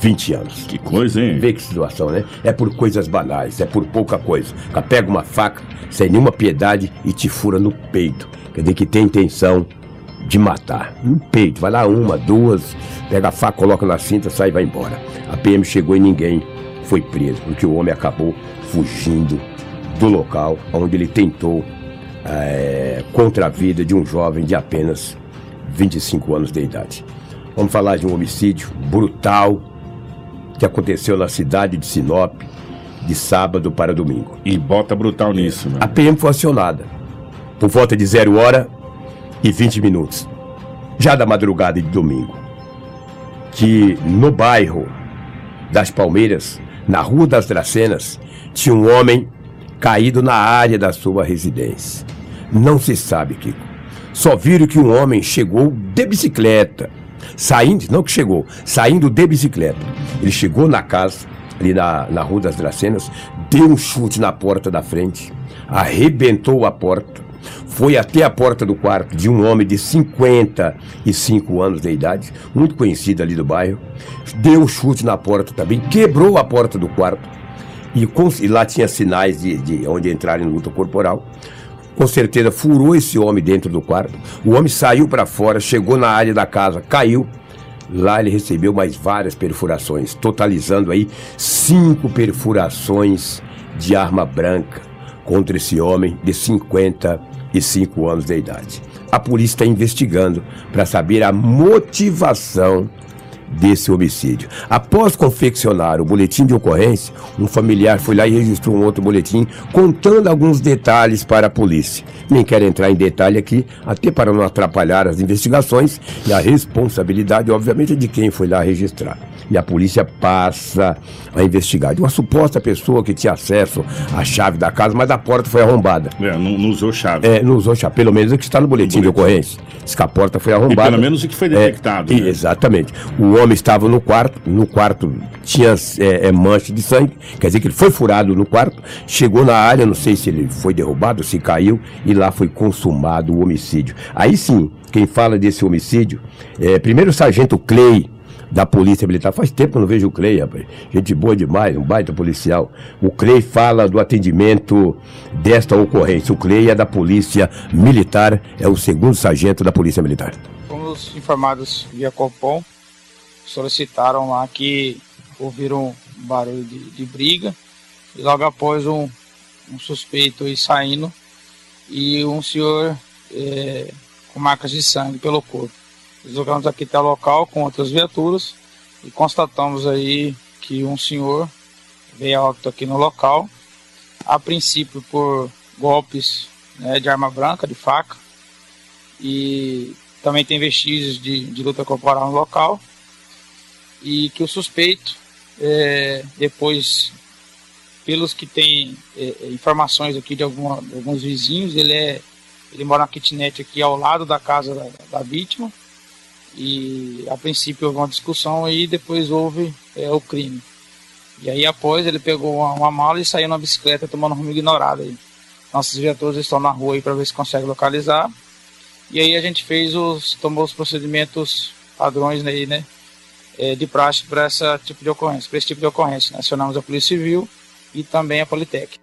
20 anos. Que coisa, hein? Vê que situação, né? É por coisas banais, é por pouca coisa. Cara pega uma faca sem nenhuma piedade e te fura no peito. Quer dizer que tem intenção de matar. No peito, vai lá uma, duas, pega a faca, coloca na cinta, sai e vai embora. A PM chegou e ninguém foi preso, porque o homem acabou fugindo do local onde ele tentou é, contra a vida de um jovem de apenas 25 anos de idade. Vamos falar de um homicídio brutal que aconteceu na cidade de Sinop de sábado para domingo. E bota brutal nisso, né? A PM foi acionada por volta de zero hora e 20 minutos, já da madrugada de domingo, que no bairro das Palmeiras, na Rua das Dracenas, tinha um homem caído na área da sua residência. Não se sabe, Kiko. Só viram que um homem chegou de bicicleta, saindo, não que chegou, saindo de bicicleta. Ele chegou na casa, ali na, na Rua das Dracenas, deu um chute na porta da frente, arrebentou a porta, foi até a porta do quarto de um homem de 55 anos de idade, muito conhecido ali do bairro, deu um chute na porta também, quebrou a porta do quarto, e, e lá tinha sinais de, de onde entrar em luta corporal. Com certeza furou esse homem dentro do quarto. O homem saiu para fora, chegou na área da casa, caiu. Lá ele recebeu mais várias perfurações, totalizando aí cinco perfurações de arma branca contra esse homem de 55 anos de idade. A polícia está investigando para saber a motivação desse homicídio. Após confeccionar o boletim de ocorrência, um familiar foi lá e registrou um outro boletim contando alguns detalhes para a polícia. Nem quero entrar em detalhe aqui, até para não atrapalhar as investigações e a responsabilidade, obviamente, é de quem foi lá registrar. E a polícia passa a investigar. De uma suposta pessoa que tinha acesso à chave da casa, mas a porta foi arrombada. É, não, não usou chave. É, não usou chave, pelo menos o que está no boletim de ocorrência. Diz que a porta foi e arrombada. pelo menos o que foi É, detectado. e- né? Exatamente. O homem estava no quarto, no quarto tinha é, é, mancha de sangue, quer dizer que ele foi furado no quarto, chegou na área, não sei se ele foi derrubado, se caiu, e lá foi consumado o homicídio. Aí sim, quem fala desse homicídio é primeiro o sargento Clay, da Polícia Militar. Faz tempo que eu não vejo o Clay, rapaz. Gente boa demais, um baita policial. O Clay fala do atendimento desta ocorrência. O Clay é da Polícia Militar, é o segundo sargento da Polícia Militar. Fomos informados via Copom, solicitaram lá que ouviram um barulho de, de briga e logo após um, um suspeito ir saindo e um senhor eh, com marcas de sangue pelo corpo. Deslocamos aqui até o local com outras viaturas e constatamos aí que um senhor veio a óbito aqui no local, a princípio por golpes né, de arma branca, de faca, e também tem vestígios de, de luta corporal no local e que o suspeito é, depois pelos que tem é, é, informações aqui de, alguma, alguns vizinhos ele é ele mora na kitnet aqui ao lado da casa da, da vítima. E a princípio houve uma discussão e depois houve é, o crime. E aí após ele pegou uma, uma mala e saiu na bicicleta tomando rumo ignorado aí. Nossos viaturas estão na rua aí para ver se consegue localizar. E aí a gente fez os, tomou os procedimentos padrões aí, né? É, de praxe para esse tipo de ocorrência, para esse tipo de ocorrência. Acionamos a Polícia Civil e também a Politec.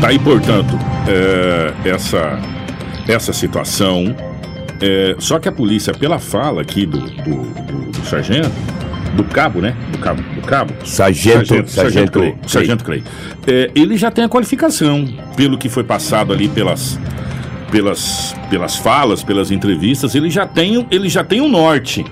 Tá aí, portanto, é, essa, essa situação. É, só que a polícia, pela fala aqui do, do, do, do sargento, do cabo, né? Do cabo. Do cabo. Sargento, sargento, sargento Clay. Clay. Sargento Clay. É, ele já tem a qualificação, pelo que foi passado ali pelas, pelas, pelas falas, pelas entrevistas, ele já tem, ele já tem um norte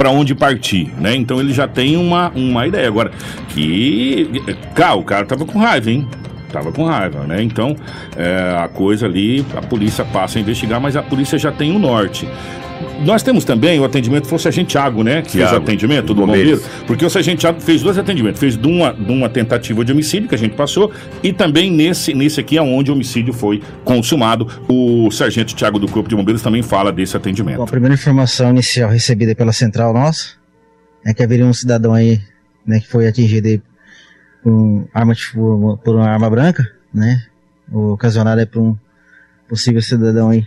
para onde partir, né? Então ele já tem uma, uma ideia. Agora, que. Cá, o cara tava com raiva, hein? Tava com raiva, né? Então, é, a coisa ali, a polícia passa a investigar, mas a polícia já tem o norte. Nós temos também o atendimento, foi o Sargento Thiago, né? Que Thiago, fez o atendimento do bombeiro. Porque o Sargento Thiago fez dois atendimentos. Fez de uma, de uma tentativa de homicídio que a gente passou e também nesse, nesse aqui, onde o homicídio foi consumado. O Sargento Thiago do Corpo de Bombeiros também fala desse atendimento. Bom, a primeira informação inicial recebida pela central nossa é que haveria um cidadão aí, né, que foi atingido aí com arma de fogo, por uma arma branca, né, ocasionada por um possível cidadão aí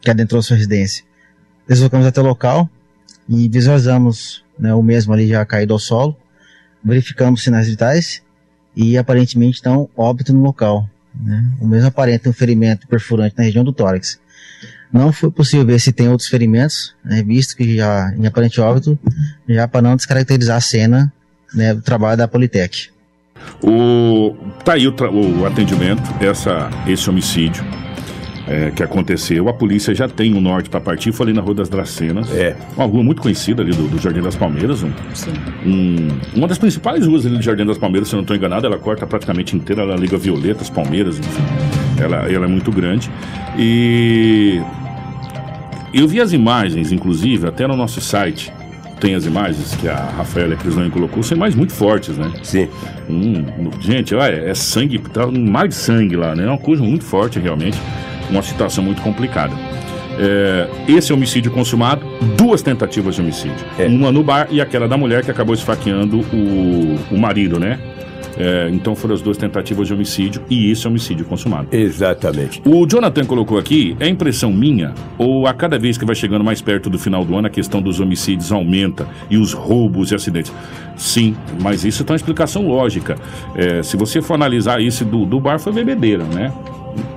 que adentrou sua residência. Deslocamos até o local e visualizamos né, o mesmo ali já caído ao solo, verificamos sinais vitais e aparentemente estão óbito no local. Né? O mesmo aparenta um ferimento perfurante na região do tórax. Não foi possível ver se tem outros ferimentos, né, visto que já em aparente óbito, já para não descaracterizar a cena né, do trabalho da Politec. O, tá aí o, o atendimento, essa, esse homicídio é, que aconteceu. A polícia já tem o norte para partir, foi ali na Rua das Dracenas. É. Uma rua muito conhecida ali do, do Jardim das Palmeiras. Um, Sim. um- uma das principais ruas ali do Jardim das Palmeiras, se eu não estou enganado, ela corta praticamente inteira, ela liga Violetas, Palmeiras, enfim. Ela, ela é muito grande. E eu vi as imagens, inclusive, até no nosso site. Tem as imagens que a Rafaela Crislane colocou, são imagens muito fortes, né? Sim. Hum, gente, olha, é sangue, tá um mar de sangue lá, né? É uma coisa muito forte, realmente. Uma situação muito complicada. É, esse homicídio consumado, duas tentativas de homicídio. É. Uma no bar e aquela da mulher que acabou esfaqueando o, o marido, né? É, então foram as duas tentativas de homicídio e esse homicídio consumado. Exatamente. O Jonathan colocou aqui, é impressão minha, ou a cada vez que vai chegando mais perto do final do ano, a questão dos homicídios aumenta e os roubos e acidentes? Sim, mas isso tem uma explicação lógica. É, se você for analisar isso do, do bar, foi bebedeira, né?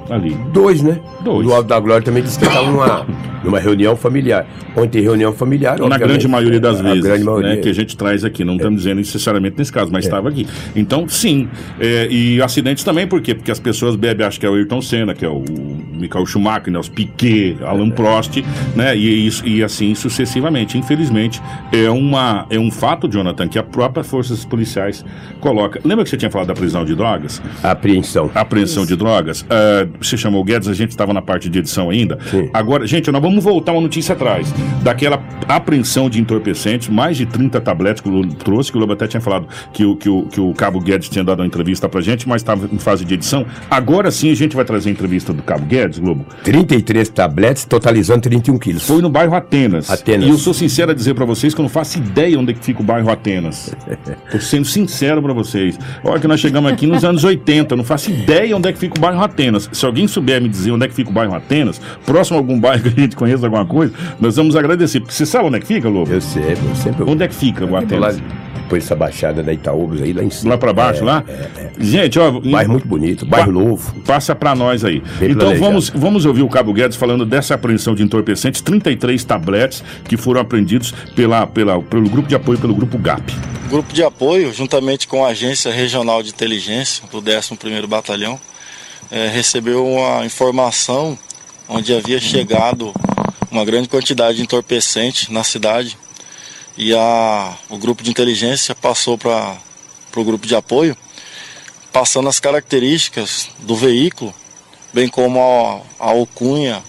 Ali. Dois, né? Dois. O Alto da Glória também disse que estava numa, numa reunião familiar. Onde tem reunião familiar, Na grande maioria das a vezes, grande maioria. né, que a gente traz aqui, não estamos dizendo necessariamente nesse caso, mas estava aqui. Então, sim, é, e acidentes também, por quê? Porque as pessoas bebem, acho que é o Ayrton Senna, que é o Michael Schumacher, né, os Piquet, Alan Prost, né, e, isso- e assim sucessivamente. Infelizmente, é, uma, é um fato, Jonathan, que a própria forças policiais coloca. Lembra que você tinha falado da prisão de drogas? Apreensão. apreensão de drogas. Ah, você chamou o Guedes, a gente estava na parte de edição ainda. Sim. Agora, gente, nós vamos voltar uma notícia atrás. Daquela apreensão de entorpecentes, mais de 30 tabletes que o Lula trouxe, que o Lobo até tinha falado que o, que o, que o Cabo Guedes tinha dado uma entrevista pra gente, mas estava em fase de edição. Agora sim a gente vai trazer a entrevista do Cabo Guedes, Globo. 33 tabletes, totalizando 31 quilos. Foi no bairro Atenas. Atenas. E eu sou sincero a dizer pra vocês que eu não faço ideia onde é que fica o bairro Atenas. Tô sendo sincero pra vocês. Olha que nós chegamos aqui nos anos 80, eu não faço ideia onde é que fica o bairro Atenas. Se alguém souber me dizer onde é que fica o bairro Atenas, próximo a algum bairro que a gente conheça alguma coisa, nós vamos agradecer. Porque você sabe onde é que fica, Lobo? Eu sei, eu sempre... Onde é que fica o Atenas? Depois dessa baixada da Itaúbas aí, lá em cima. Lá pra baixo, É, lá? é, é. Gente, ó. Bairro muito bonito, bairro Pa- novo. Passa pra nós aí. Bem então planejado. vamos, vamos ouvir o Cabo Guedes falando dessa apreensão de entorpecentes, 33 tabletes que foram apreendidos pela, pela, pelo grupo de apoio, pelo grupo GAP. O Grupo de apoio, juntamente com a Agência Regional de Inteligência do 11º Batalhão, eh, recebeu uma informação onde havia chegado uma grande quantidade de entorpecente na cidade e a, o grupo de inteligência passou para o grupo de apoio, passando as características do veículo, bem como a, a alcunha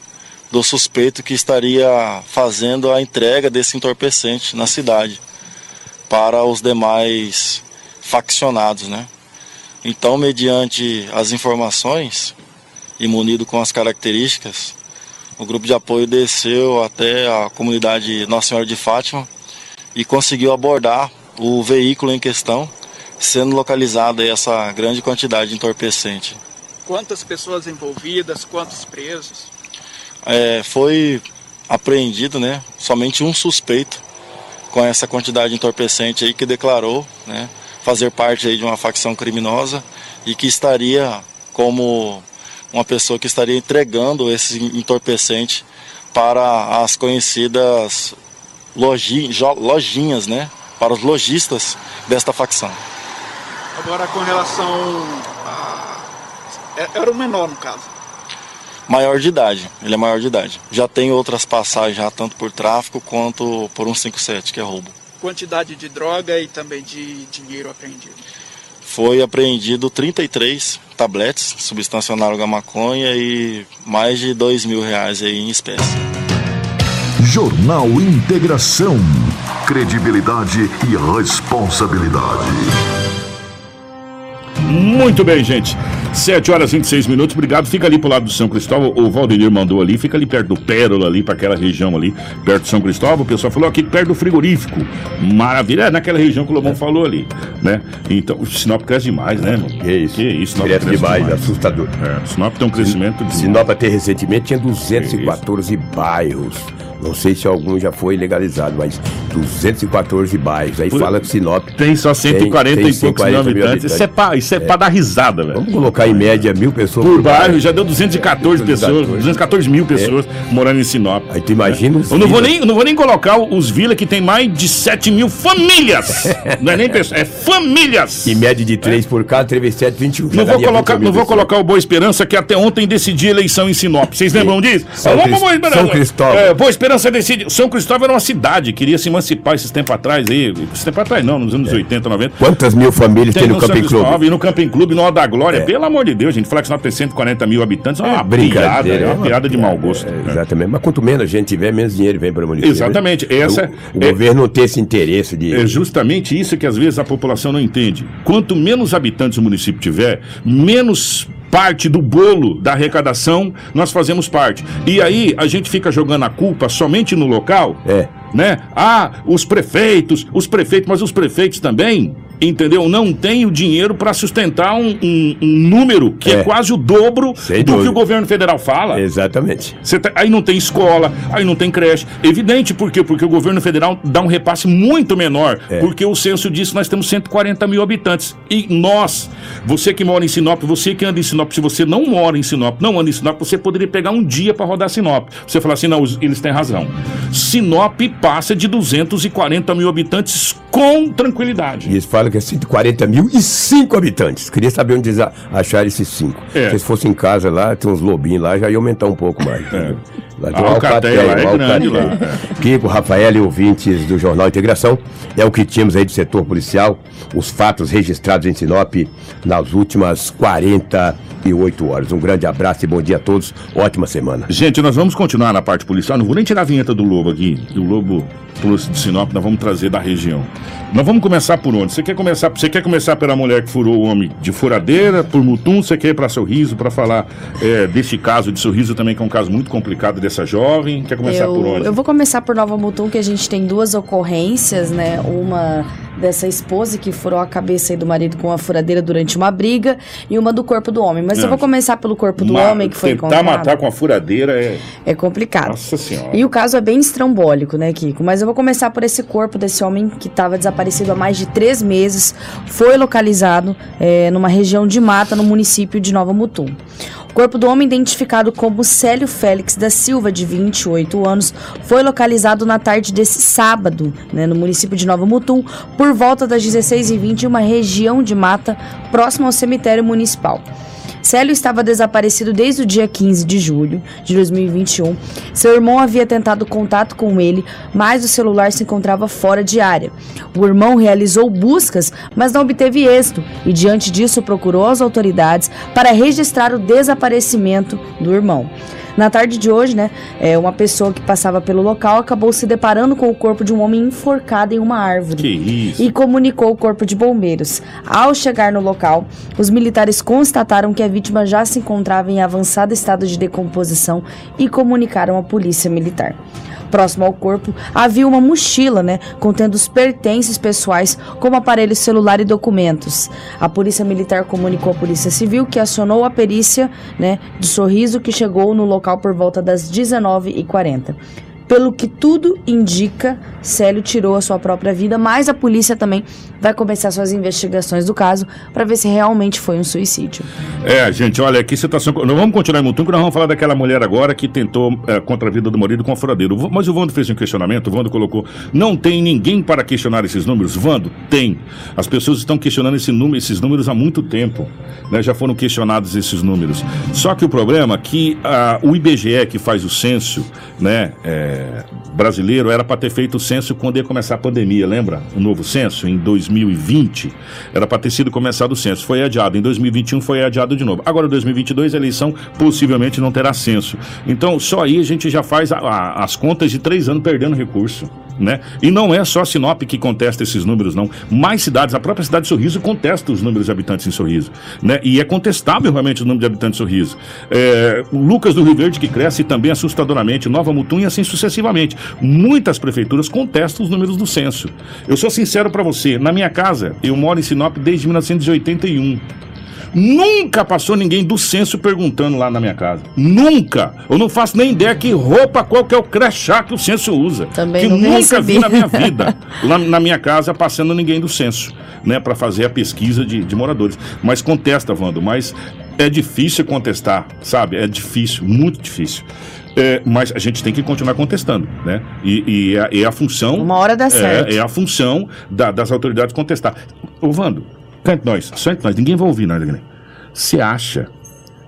do suspeito que estaria fazendo a entrega desse entorpecente na cidade para os demais faccionados, né? Então, mediante as informações e munido com as características, o grupo de apoio desceu até a comunidade Nossa Senhora de Fátima e conseguiu abordar o veículo em questão, sendo localizada essa grande quantidade de entorpecente. Quantas pessoas envolvidas, quantos presos? É, foi apreendido, né, somente um suspeito com essa quantidade de entorpecente aí que declarou, né, fazer parte aí de uma facção criminosa e que estaria como uma pessoa que estaria entregando esse entorpecente para as conhecidas lojinhas, né, para os lojistas desta facção. Agora com relação a... É, era o menor no caso. Maior de idade, ele é maior de idade. Já tem outras passagens já tanto por tráfico quanto por 157, que é roubo. Quantidade de droga e também de dinheiro apreendido. Foi apreendido 33 tabletes, substância análoga à maconha e mais de 2 mil reais aí em espécie. Jornal Integração. Credibilidade e responsabilidade. Muito bem, gente. 7 horas e 26 minutos, obrigado. Fica ali pro lado do São Cristóvão. O Valdemir mandou ali, fica ali perto do Pérola, ali, para aquela região ali, perto do São Cristóvão. O pessoal falou aqui perto do frigorífico. Maravilha, é naquela região que o Lobão é. falou ali, né? Então, o Sinop cresce demais, né, mano? Que isso. Que isso, Sinop cresce, cresce demais, demais, assustador. É, Sinop tem um crescimento de. Sinop até recentemente tinha 214 bairros. Não sei se algum já foi legalizado, mas 214 bairros. Aí Por... fala que Sinop. Tem só 140 tem, tem e poucos mil habitantes. habitantes. Isso é pra, isso é, é. pra dar risada, velho. Vamos colocar em média mil pessoas por, por bairro. bairro. Já deu 214 é, pessoas, 214 mil pessoas é. morando em Sinop. Aí tu imagina os Eu não vou, nem, não vou nem colocar os vilas que tem mais de 7 mil famílias. não é nem pessoas, é famílias. Em média de 3 é. por casa, 3 7, 21. Não vou, colocar, não vou colocar o Boa Esperança que até ontem decidia eleição em Sinop. Vocês lembram disso? São, Crist... São Cristóvão. É, Boa Esperança decide. São Cristóvão era uma cidade, queria se emancipar esses tempos atrás aí. Esse tempo atrás não, nos anos é. 80, 90. Quantas mil famílias tem, tem no, Camping Clube? E no Camping Clube, no Hora da Glória. É. Pelo amor de Deus, gente. Falar que Sinop tem 140 mil habitantes é uma é piada, é uma piada de mau gosto. É, exatamente. Mas quanto menos a gente tiver, menos dinheiro vem para o município. Né? Exatamente. Né? Essa, o, o governo não tem esse interesse de. É justamente isso que às vezes a população não entende. Quanto menos habitantes o município tiver, menos parte do bolo da arrecadação, nós fazemos parte. E aí a gente fica jogando a culpa somente no local. É. Né? Ah, os prefeitos, os prefeitos, mas os prefeitos também entendeu? Não tem o dinheiro para sustentar um, um, um, número que é. é quase o dobro Sem do dúvida. que o governo federal fala. Exatamente. Tá, aí não tem escola, aí não tem creche. Evidente, por quê? Porque o governo federal dá um repasse muito menor, é. porque o censo diz que nós temos 140 mil habitantes. E nós, você que mora em Sinop, você que anda em Sinop, se você não mora em Sinop, não anda em Sinop, você poderia pegar um dia para rodar Sinop. Você falar assim, não, eles têm razão. Sinop passa de 240 mil habitantes com tranquilidade. E eles falam que é 140 mil e 5 habitantes. Queria saber onde eles acharam esses 5. É. Se fosse em casa lá, tem uns lobinhos lá, já ia aumentar um pouco mais. É. Lá tem um alcatéia, lá é lá. Kiko, Rafael e ouvintes do Jornal Integração, é o que tínhamos aí do setor policial, os fatos registrados em Sinop nas últimas 48 horas. Um grande abraço e bom dia a todos, ótima semana. Gente, nós vamos continuar na parte policial, não vou nem tirar a vinheta do Lobo aqui, o Lobo plus de Sinop, nós vamos trazer da região. Nós vamos começar por onde? Você quer começar, você quer começar pela mulher que furou o homem de furadeira, por Mutum, você quer ir para Sorriso para falar é, desse caso de Sorriso também, que é um caso muito complicado dessa jovem. Quer começar eu, por onde? Eu vou começar por Nova Mutum, que a gente tem duas ocorrências, né? Uma dessa esposa que furou a cabeça do marido com uma furadeira durante uma briga e uma do corpo do homem. Mas Não, eu vou começar pelo corpo do homem que foi encontrado. Tentar matar com a furadeira é... É complicado. Nossa Senhora. E o caso é bem estrambólico, né, Kiko? Mas eu vou começar por esse corpo desse homem que estava desaparecido há mais de três meses. Foi localizado é, numa região de mata no município de Nova Mutum. O corpo do homem, identificado como Célio Félix da Silva, de 28 anos, foi localizado na tarde desse sábado, né, no município de Nova Mutum, por volta das 16h20, em uma região de mata próxima ao cemitério municipal. Célio estava desaparecido desde o dia 15 de julho de 2021. Seu irmão havia tentado contato com ele, mas o celular se encontrava fora de área. O irmão realizou buscas, mas não obteve êxito e, diante disso, procurou as autoridades para registrar o desaparecimento do irmão. Na tarde de hoje, né, é, uma pessoa que passava pelo local acabou se deparando com o corpo de um homem enforcado em uma árvore. Que isso? E comunicou o corpo de bombeiros. Ao chegar no local, os militares constataram que a vítima já se encontrava em avançado estado de decomposição e comunicaram à polícia militar. Próximo ao corpo havia uma mochila, né, contendo os pertences pessoais, como aparelho celular e documentos. A polícia militar comunicou à polícia civil que acionou a perícia, né, do sorriso que chegou no local por volta das 19h40. Pelo que tudo indica, Célio tirou a sua própria vida, mas a polícia também vai começar suas investigações do caso para ver se realmente foi um suicídio. É, gente, olha, que situação. Nós vamos continuar em Mutum, nós vamos falar daquela mulher agora que tentou é, contra a vida do marido com a furadeiro. O- Mas o Vando fez um questionamento, o Vando colocou: não tem ninguém para questionar esses números? Vando, tem. As pessoas estão questionando esse número, esses números há muito tempo. né? Já foram questionados esses números. Só que o problema é que ah, o IBGE, que faz o censo né, é, brasileiro, era para ter feito o censo quando ia começar a pandemia, lembra? O novo censo, em 2020. Era para ter sido começado o censo. Foi adiado. Em 2021 foi adiado de novo. Agora, em 2022, a eleição possivelmente não terá censo. Então, só aí a gente já faz a- a- as contas de três anos perdendo recurso. Né? E não é só Sinop que contesta esses números, não. Mais cidades, a própria cidade de Sorriso contesta os números de habitantes em Sorriso. Né? E é contestável realmente o número de habitantes em Sorriso. É, Lucas do Rio Verde, que cresce também assustadoramente, Nova Mutum e assim sucessivamente. Muitas prefeituras contestam os números do censo. Eu sou sincero para você, na minha casa, eu moro em Sinop desde 1981. Nunca passou ninguém do censo perguntando lá na minha casa. Nunca. Eu não faço nem ideia que roupa, qual que é o crachá que o censo usa. Também que nunca nunca recebi. vi na minha vida. Lá na minha casa passando ninguém do censo, né, para fazer a pesquisa de, de moradores. Mas contesta, Wando, mas é difícil contestar, sabe? É difícil, muito difícil. É, mas a gente tem que continuar contestando, né? E, e é, é a função. Uma hora dá certo. É, é a função da- das autoridades contestar. Ô, Vando, cá entre nós, só entre nós, ninguém vai ouvir nada, né? Você acha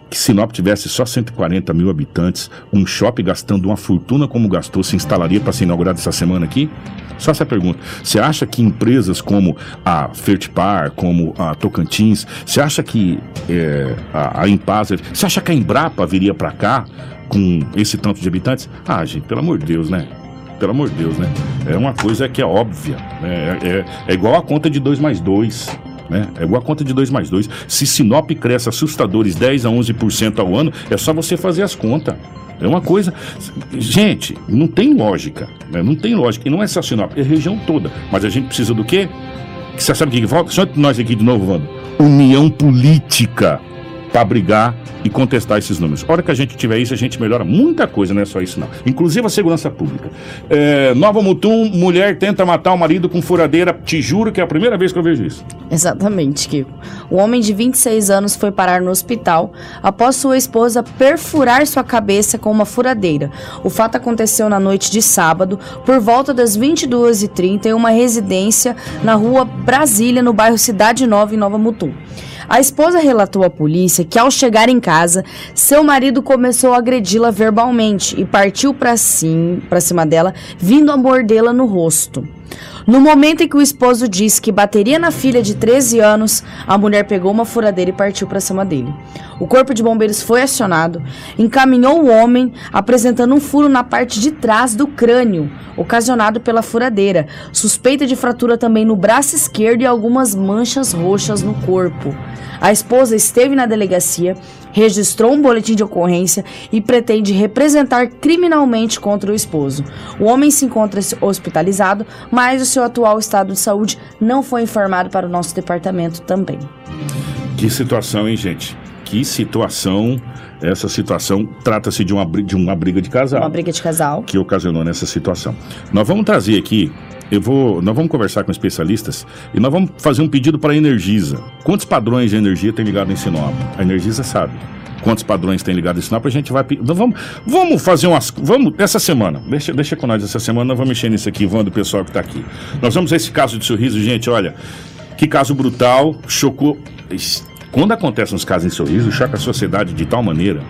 que Sinop tivesse só 140 mil habitantes, um shopping gastando uma fortuna como gastou, se instalaria para ser inaugurado essa semana aqui? Só essa pergunta. Você acha que empresas como a Fertipar, como a Tocantins, você acha que é, a, a Impasa, você acha que a Embrapa viria para cá com esse tanto de habitantes? Ah, gente, pelo amor de Deus, né? Pelo amor de Deus, né? É uma coisa que é óbvia. Né? É, é- é igual a conta de 2 mais 2. Né? É igual a conta de 2 mais 2. Se Sinop cresce assustadores 10 a 11% ao ano, é só você fazer as contas. É uma coisa. Gente, não tem lógica. né? Não tem lógica. E não é só Sinop, é a região toda. Mas a gente precisa do quê? Você sabe o que falta? Só nós aqui de novo, Wando. União política para brigar e contestar esses números. A hora que a gente tiver isso, a gente melhora muita coisa, não é só isso não. Inclusive a segurança pública. É, Nova Mutum, mulher tenta matar o marido com furadeira. Te juro que é a primeira vez que eu vejo isso. Exatamente, Kiko. O homem de 26 anos foi parar no hospital após sua esposa perfurar sua cabeça com uma furadeira. O fato aconteceu na noite de sábado, por volta das 22h30, em uma residência na rua Brasília, no bairro Cidade Nova, em Nova Mutum. A esposa relatou à polícia que, ao chegar em casa, seu marido começou a agredi-la verbalmente e partiu para cima, dela, vindo a mordê-la no rosto. No momento em que o esposo disse que bateria na filha de 13 anos, a mulher pegou uma furadeira e partiu para cima dele. O corpo de bombeiros foi acionado, encaminhou o homem, apresentando um furo na parte de trás do crânio, ocasionado pela furadeira, suspeita de fratura também no braço esquerdo e algumas manchas roxas no corpo. A esposa esteve na delegacia, registrou um boletim de ocorrência e pretende representar criminalmente contra o esposo. O homem se encontra hospitalizado, mas o seu atual estado de saúde não foi informado para o nosso departamento também. Que situação, hein, gente? Que situação. Essa situação trata-se de uma, de uma briga de casal. Uma briga de casal. que ocasionou nessa situação. Nós vamos trazer aqui, eu vou, nós vamos conversar com especialistas e nós vamos fazer um pedido para a Energisa. Quantos padrões de energia tem ligado em Sinop? A Energisa sabe. Quantos padrões tem ligado em Sinop? A gente vai. Nós vamos, vamos fazer umas. Vamos, essa semana. Deixa, deixa com nós essa semana, nós vamos mexer nisso aqui, Vando, o pessoal que está aqui. Nós vamos a esse caso de sorriso, gente, olha. Que caso brutal, chocou. Quando acontecem uns casos em sorriso, choca a sociedade de tal maneira.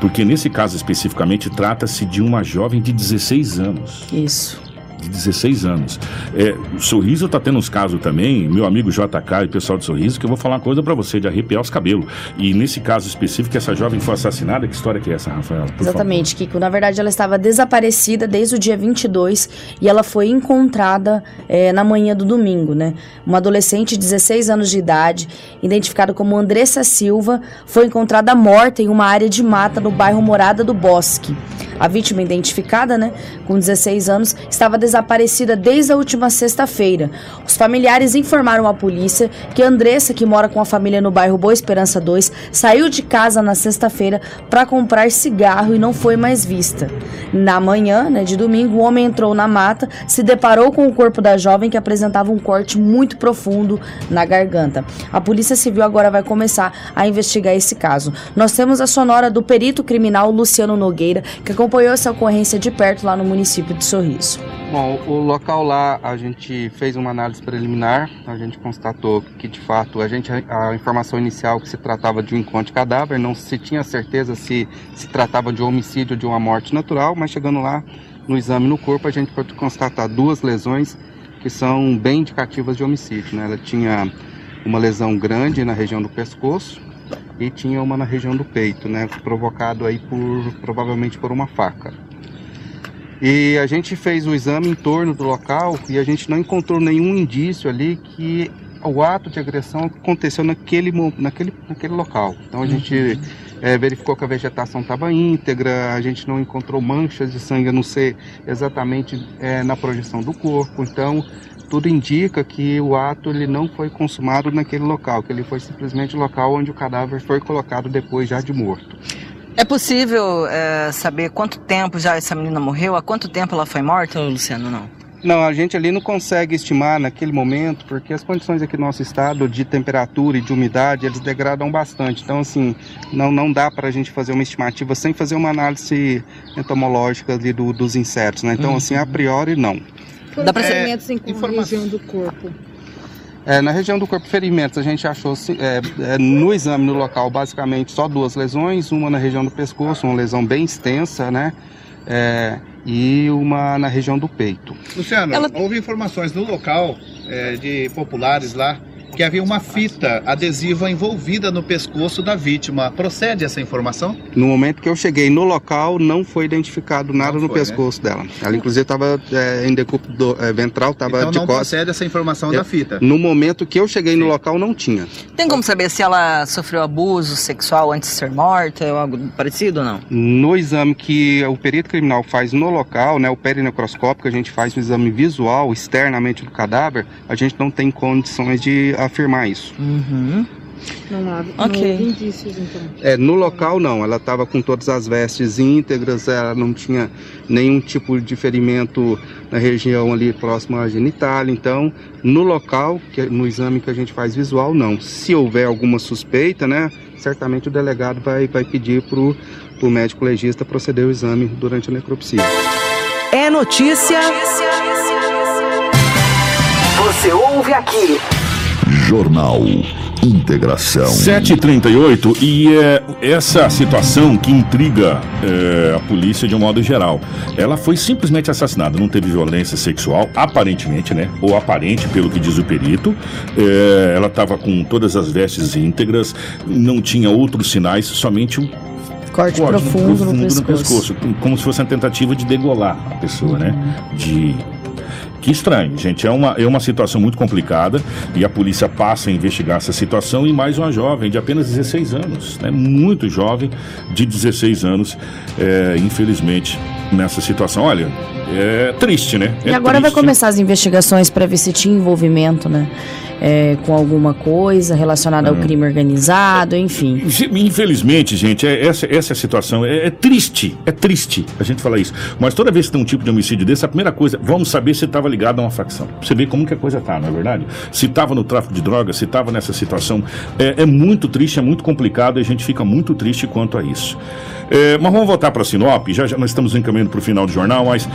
Porque nesse caso especificamente trata-se de uma jovem de 16 anos. Isso. De 16 anos. É, Sorriso tá tendo uns casos também, meu amigo JK e pessoal de Sorriso, que eu vou falar uma coisa pra você, de arrepiar os cabelos. E nesse caso específico, essa jovem foi assassinada, que história que é essa, Rafaela? Exatamente, Kiko. Na verdade, ela estava desaparecida desde o dia 22 e ela foi encontrada eh, na manhã do domingo, né? Uma adolescente de 16 anos de idade, identificada como Andressa Silva, foi encontrada morta em uma área de mata no bairro Morada do Bosque. A vítima identificada, né, com 16 anos, estava desaparecida desde a última sexta-feira. Os familiares informaram à polícia que Andressa, que mora com a família no bairro Boa Esperança 2, saiu de casa na sexta-feira para comprar cigarro e não foi mais vista. Na manhã né, de domingo, o homem entrou na mata, se deparou com o corpo da jovem que apresentava um corte muito profundo na garganta. A Polícia Civil agora vai começar a investigar esse caso. Nós temos a sonora do perito criminal Luciano Nogueira, que acompanhou essa ocorrência de perto lá no município de Sorriso. Bom, o local lá a gente fez uma análise preliminar, a gente constatou que de fato a gente a informação inicial que se tratava de um encontro de cadáver, não se tinha certeza se se tratava de um homicídio ou de uma morte natural, mas chegando lá no exame no corpo a gente pode constatar duas lesões que são bem indicativas de homicídio, né? Ela tinha uma lesão grande na região do pescoço e tinha uma na região do peito, né, provocado aí por provavelmente por uma faca. E a gente fez o exame em torno do local e a gente não encontrou nenhum indício ali que o ato de agressão aconteceu naquele, naquele, naquele local. Então a gente é, verificou que a vegetação estava íntegra, a gente não encontrou manchas de sangue, a não ser exatamente é, na projeção do corpo. Então tudo indica que o ato ele não foi consumado naquele local, que ele foi simplesmente o local onde o cadáver foi colocado depois já de morto. É possível é, saber quanto tempo já essa menina morreu? Há quanto tempo ela foi morta, Luciano? Não. Não, a gente ali não consegue estimar naquele momento, porque as condições aqui no nosso estado de temperatura e de umidade, eles degradam bastante. Então, assim, não, não dá para a gente fazer uma estimativa sem fazer uma análise entomológica ali do, dos insetos, né? Então, uhum. assim, a priori, não. Dá para ferimentos é, em região do corpo? É, na região do corpo ferimentos, a gente achou é, é, no exame no local basicamente só duas lesões, uma na região do pescoço, uma lesão bem extensa, né? É, e uma na região do peito. Luciano, Ela... houve informações no local é, de populares lá que havia uma fita adesiva envolvida no pescoço da vítima. Procede essa informação? No momento que eu cheguei no local, não foi identificado nada foi, no pescoço né? dela. Ela, inclusive, estava é, em decúbito é, ventral, estava então, de não costas. procede essa informação eu, da fita? No momento que eu cheguei Sim. no local, não tinha. Tem como saber se ela sofreu abuso sexual antes de ser morta ou algo parecido ou não? No exame que o perito criminal faz no local, né, o perinecroscópico, a gente faz um exame visual externamente do cadáver, a gente não tem condições de afirmar isso. Uhum. Não há okay. não indícios, então. É, no local não, ela estava com todas as vestes íntegras, ela não tinha nenhum tipo de ferimento na região ali próxima à genitália, então no local, que, no exame que a gente faz visual, não. Se houver alguma suspeita, né, certamente o delegado vai, vai pedir para o médico legista proceder o exame durante a necropsia. É notícia. Você ouve aqui. Jornal Integração. 7h38 e é, essa situação que intriga é, a polícia de um modo geral. Ela foi simplesmente assassinada, não teve violência sexual, aparentemente, né? Ou aparente, pelo que diz o perito. É, ela estava com todas as vestes íntegras, não tinha outros sinais, somente um corte, corte profundo, profundo, no, pescoço. no pescoço. Como se fosse uma tentativa de degolar a pessoa, né? De que estranho, gente. É uma, é uma situação muito complicada e a polícia passa a investigar essa situação e mais uma jovem de apenas 16 anos, né? Muito jovem, de 16 anos, é, infelizmente, nessa situação. Olha, é triste, né? É e agora triste. vai começar as investigações para ver se tinha envolvimento, né? É, com alguma coisa relacionada ao hum. crime organizado, enfim. Infelizmente, gente, é, essa, essa é a situação. É, é, triste, é triste a gente falar isso. Mas toda vez que tem um tipo de homicídio desse, a primeira coisa, vamos saber se estava ligado a uma facção. Você ver como que a coisa tá, não é verdade? Se estava no tráfico de drogas, se estava nessa situação. É, é muito triste, é muito complicado e a gente fica muito triste quanto a isso. É, mas vamos voltar para Sinop, já, já nós estamos encaminhando para o final do jornal, mas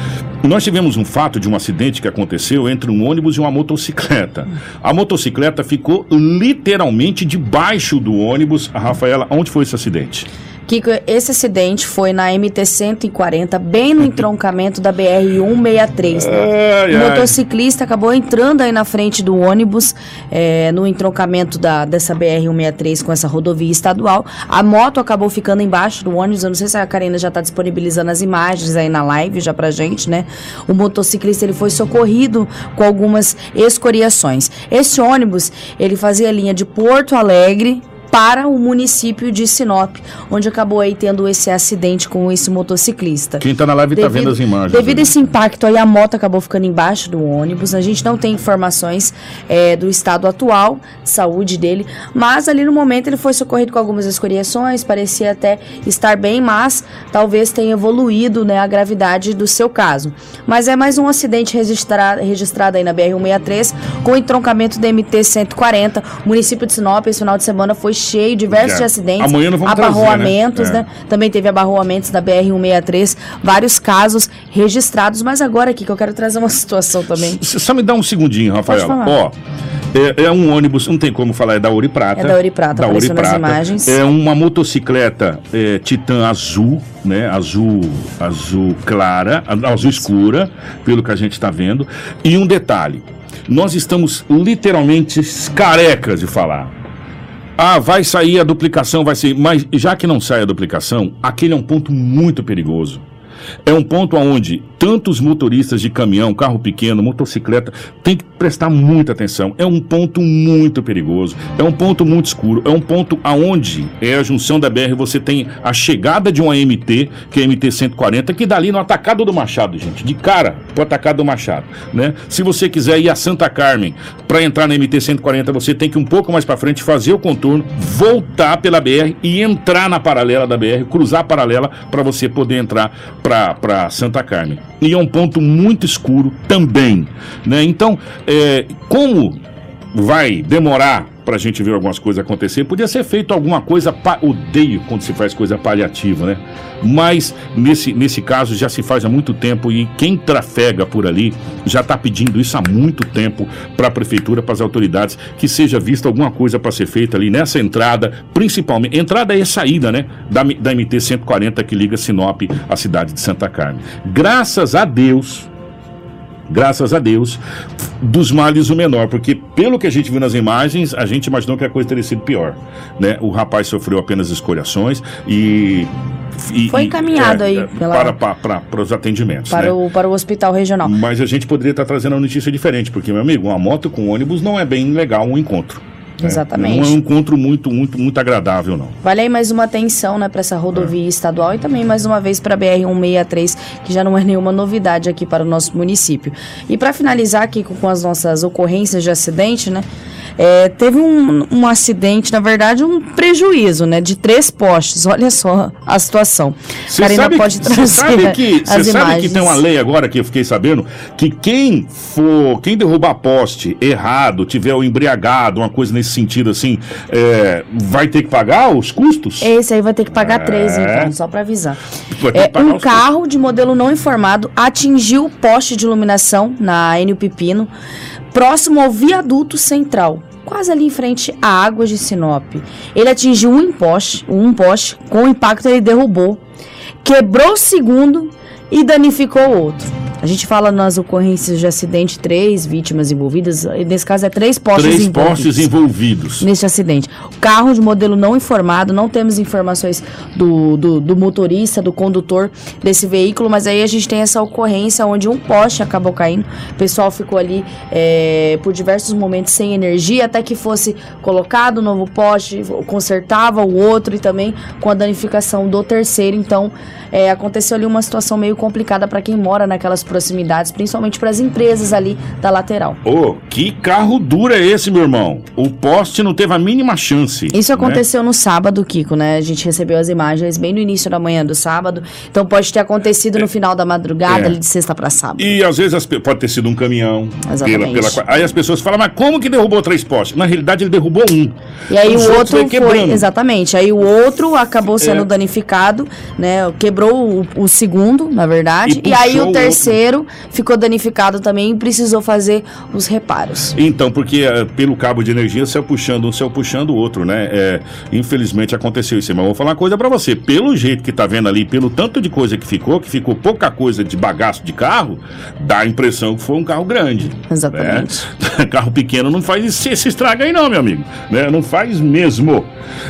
nós tivemos um fato de um acidente que aconteceu entre um ônibus e uma motocicleta. A motocicleta ficou literalmente debaixo do ônibus. A Rafaela, onde foi esse acidente? Kiko, esse acidente foi na MT-140, bem no entroncamento da BR-163. Né? o motociclista acabou entrando aí na frente do ônibus, é, no entroncamento da, dessa BR-163 com essa rodovia estadual. A moto acabou ficando embaixo do ônibus. Eu não sei se a Karina já está disponibilizando as imagens aí na live já pra gente, né? O motociclista ele foi socorrido com algumas escoriações. Esse ônibus, ele fazia a linha de Porto Alegre para o município de Sinop, onde acabou aí tendo esse acidente com esse motociclista. Quem tá na live tá vendo as imagens. Devido a ali. esse impacto aí, a moto acabou ficando embaixo do ônibus. A gente não tem informações é, do estado atual de saúde dele, mas ali no momento ele foi socorrido com algumas escoriações, parecia até estar bem, mas talvez tenha evoluído né, a gravidade do seu caso. Mas é mais um acidente registrado, registrado aí na BR-163 com entroncamento da MT-140. O município de Sinop esse final de semana foi cheio, diversos acidentes, Amanhã nós vamos trazer, né? abarroamentos, É. né? Também teve abarroamentos da BR-163, vários casos registrados, mas agora aqui que eu quero trazer uma situação também. S- Só me dá um segundinho, Rafael. Ó, é, é um ônibus, não tem como falar, é da Ouro e Prata. É da Ouro e Prata, da Ouro Prata. imagens. É uma motocicleta é, Titan azul, né? Azul, azul clara, azul escura, pelo que a gente está vendo. E um detalhe, nós estamos literalmente carecas de falar. Ah, vai sair a duplicação, vai sair. Mas já que não sai a duplicação, aquele é um ponto muito perigoso. É um ponto onde tantos motoristas de caminhão, carro pequeno, motocicleta, tem que prestar muita atenção. É um ponto muito perigoso, é um ponto muito escuro, é um ponto aonde é a junção da BR, você tem a chegada de uma MT, que é a MT 140, que dá ali no atacado do Machado, gente, de cara pro atacado do Machado, né? Se você quiser ir a Santa Carmen para entrar na MT 140, você tem que ir um pouco mais para frente fazer o contorno, voltar pela BR e entrar na paralela da BR, cruzar a paralela para você poder entrar para Santa Carmen. E é um ponto muito escuro também, né? Então, é, como vai demorar para a gente ver algumas coisas acontecer, podia ser feito alguma coisa, pa... odeio quando se faz coisa paliativa, né? Mas nesse, nesse caso já se faz há muito tempo e quem trafega por ali já está pedindo isso há muito tempo para a prefeitura, para as autoridades, que seja vista alguma coisa para ser feita ali nessa entrada, principalmente, entrada e saída, né? Da, da MT 140 que liga Sinop à cidade de Santa Carmen. Graças a Deus, graças a Deus, dos males o menor, porque pelo que a gente viu nas imagens, a gente imaginou que a coisa teria sido pior, né? O rapaz sofreu apenas escoriações e... e- Foi encaminhado aí é, pela- para, para, para, para os atendimentos, Para, né? o, para o hospital regional. Mas a gente poderia estar trazendo uma notícia diferente, porque, meu amigo, uma moto com ônibus não é bem legal um encontro. Né? Exatamente. Não é um encontro muito, muito, muito agradável, não. Vale aí mais uma atenção né, para essa rodovia estadual e também mais uma vez para a BR-163, que já não é nenhuma novidade aqui para o nosso município. E para finalizar aqui com as nossas ocorrências de acidente, né? É, teve um, um acidente, na verdade, um prejuízo, né? De três postes. Olha só a situação. Você Karina sabe, pode cê trazer sabe que as Você sabe que tem uma lei agora que eu fiquei sabendo que quem for, quem derrubar poste errado, tiver o embriagado, uma coisa nesse sentido assim, é, vai ter que pagar os custos? Esse aí vai ter que pagar É. três, então, só para avisar. É, um carro de modelo não informado atingiu o poste de iluminação na Enio Pipino, próximo ao viaduto central, quase ali em frente à Águas de Sinop. Ele atingiu um poste, um poste, com o impacto ele derrubou, quebrou o segundo e danificou o outro. A gente fala nas ocorrências de acidente, três vítimas envolvidas, e nesse caso é três postes Três envolvidos postes envolvidos. neste acidente. O carro de modelo não informado, não temos informações do, do, do motorista, do condutor desse veículo, mas aí a gente tem essa ocorrência onde um poste acabou caindo. O pessoal ficou ali é, por diversos momentos sem energia, até que fosse colocado um novo poste, consertava o outro e também com a danificação do terceiro. Então, é, aconteceu ali uma situação meio complicada para quem mora naquelas proximidades, principalmente para as empresas ali da lateral. Ô, que carro duro é esse, meu irmão? O poste não teve a mínima chance. Isso né? aconteceu no sábado, Kiko, né? A gente recebeu as imagens bem no início da manhã do sábado. Então pode ter acontecido no final da madrugada, É. ali de sexta para sábado. E às vezes pode ter sido um caminhão. Exatamente. Pela, pela- aí as pessoas falam, mas como que derrubou três postes? Na realidade, ele derrubou um. E aí o outro foi. quebrando. Exatamente. Aí o outro acabou sendo É. danificado, né? Quebrou o, o segundo, na verdade. E E, aí o o terceiro ficou danificado também e precisou fazer os reparos. Então, porque eh, pelo cabo de energia, saiu puxando um, saiu puxando o outro, né? É, infelizmente aconteceu isso. Mas vou falar uma coisa pra você. Pelo jeito que tá vendo ali, pelo tanto de coisa que ficou, que ficou pouca coisa de bagaço de carro, dá a impressão que foi um carro grande. Exatamente. né? carro pequeno não faz esse, esse estrago aí não, meu amigo. Né? Não faz mesmo.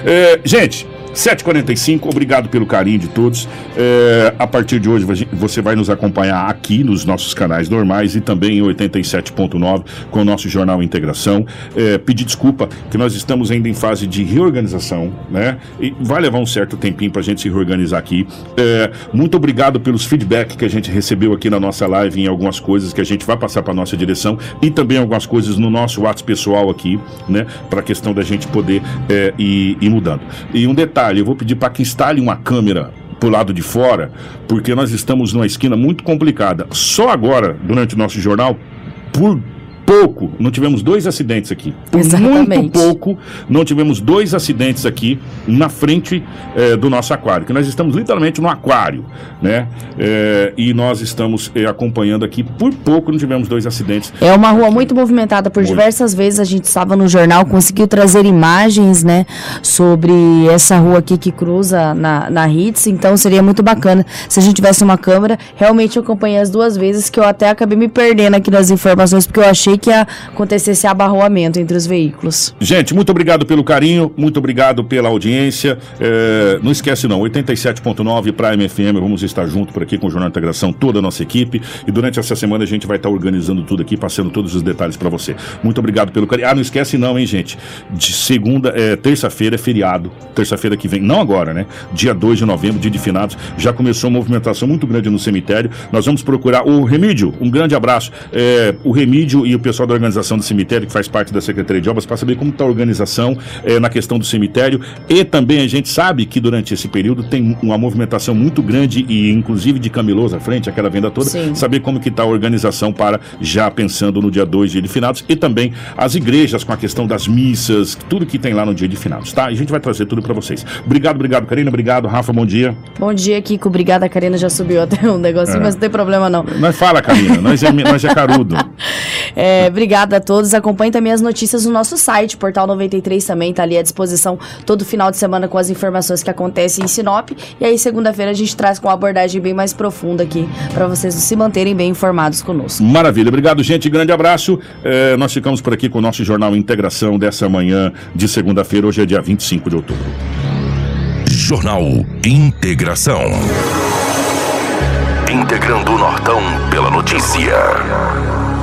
É, gente, 7h45, obrigado pelo carinho de todos. É, a partir de hoje você vai nos acompanhar aqui nos nossos canais normais e também em 87.9 com o nosso Jornal Integração. É, pedir desculpa que nós estamos ainda em fase de reorganização, né? E vai levar um certo tempinho para a gente se reorganizar aqui. É, muito obrigado pelos feedback que a gente recebeu aqui na nossa live em algumas coisas que a gente vai passar para nossa direção e também algumas coisas no nosso WhatsApp pessoal aqui, né? Para a questão da gente poder é, ir, ir mudando. E um detalhe detalhe, eu vou pedir para que instale uma câmera pro lado de fora, porque nós estamos numa esquina muito complicada. Só agora, durante o nosso jornal, por pouco, não tivemos dois acidentes aqui. Por Exatamente. muito pouco, não tivemos dois acidentes aqui na frente é, do nosso aquário, que nós estamos literalmente no aquário, né? É, e nós estamos é, acompanhando aqui, por pouco não tivemos dois acidentes. É uma rua muito movimentada, por muito. diversas vezes a gente estava no jornal, conseguiu trazer imagens, né, sobre essa rua aqui que cruza na, na Hits, então seria muito bacana se a gente tivesse uma câmera. Realmente eu acompanhei as duas vezes, que eu até acabei me perdendo aqui nas informações, porque eu achei que ia acontecer esse abarroamento entre os veículos. Gente, muito obrigado pelo carinho, muito obrigado pela audiência. É, não esquece não, 87.9 Prime FM, vamos estar junto por aqui com o Jornal de Integração, toda a nossa equipe. E durante essa semana a gente vai estar organizando tudo aqui, passando todos os detalhes para você. Muito obrigado pelo carinho. Ah, não esquece não, hein, gente. De segunda, é, terça-feira é feriado. Terça-feira que vem, não agora, né? Dia 2 de novembro, dia de finados. Já começou uma movimentação muito grande no cemitério. Nós vamos procurar o Remídio. Um grande abraço. É, o Remídio e o pessoal da organização do cemitério, que faz parte da Secretaria de Obras, para saber como está a organização eh, na questão do cemitério. E também a gente sabe que durante esse período tem uma movimentação muito grande e inclusive de camelôs à frente, aquela venda toda, Sim. saber como que está a organização para já pensando no dia 2, dia de finados, e também as igrejas com a questão das missas, tudo que tem lá no dia de finados, tá? E a gente vai trazer tudo para vocês. Obrigado, obrigado, Karina, obrigado, Rafa, bom dia. Bom dia, Kiko, obrigada, Karina já subiu até um negocinho, é. mas não tem problema não. Nós fala, Karina, nós é, nós é carudo. é, é, obrigada a todos. Acompanhe também as notícias no nosso site, Portal 93 também está ali à disposição todo final de semana com as informações que acontecem em Sinop. E aí, segunda-feira, a gente traz com uma abordagem bem mais profunda aqui para vocês se manterem bem informados conosco. Maravilha. Obrigado, gente. Grande abraço. É, nós ficamos por aqui com o nosso Jornal Integração dessa manhã de segunda-feira. Hoje é dia 25 de outubro. Jornal Integração. Integrando o Nortão pela notícia.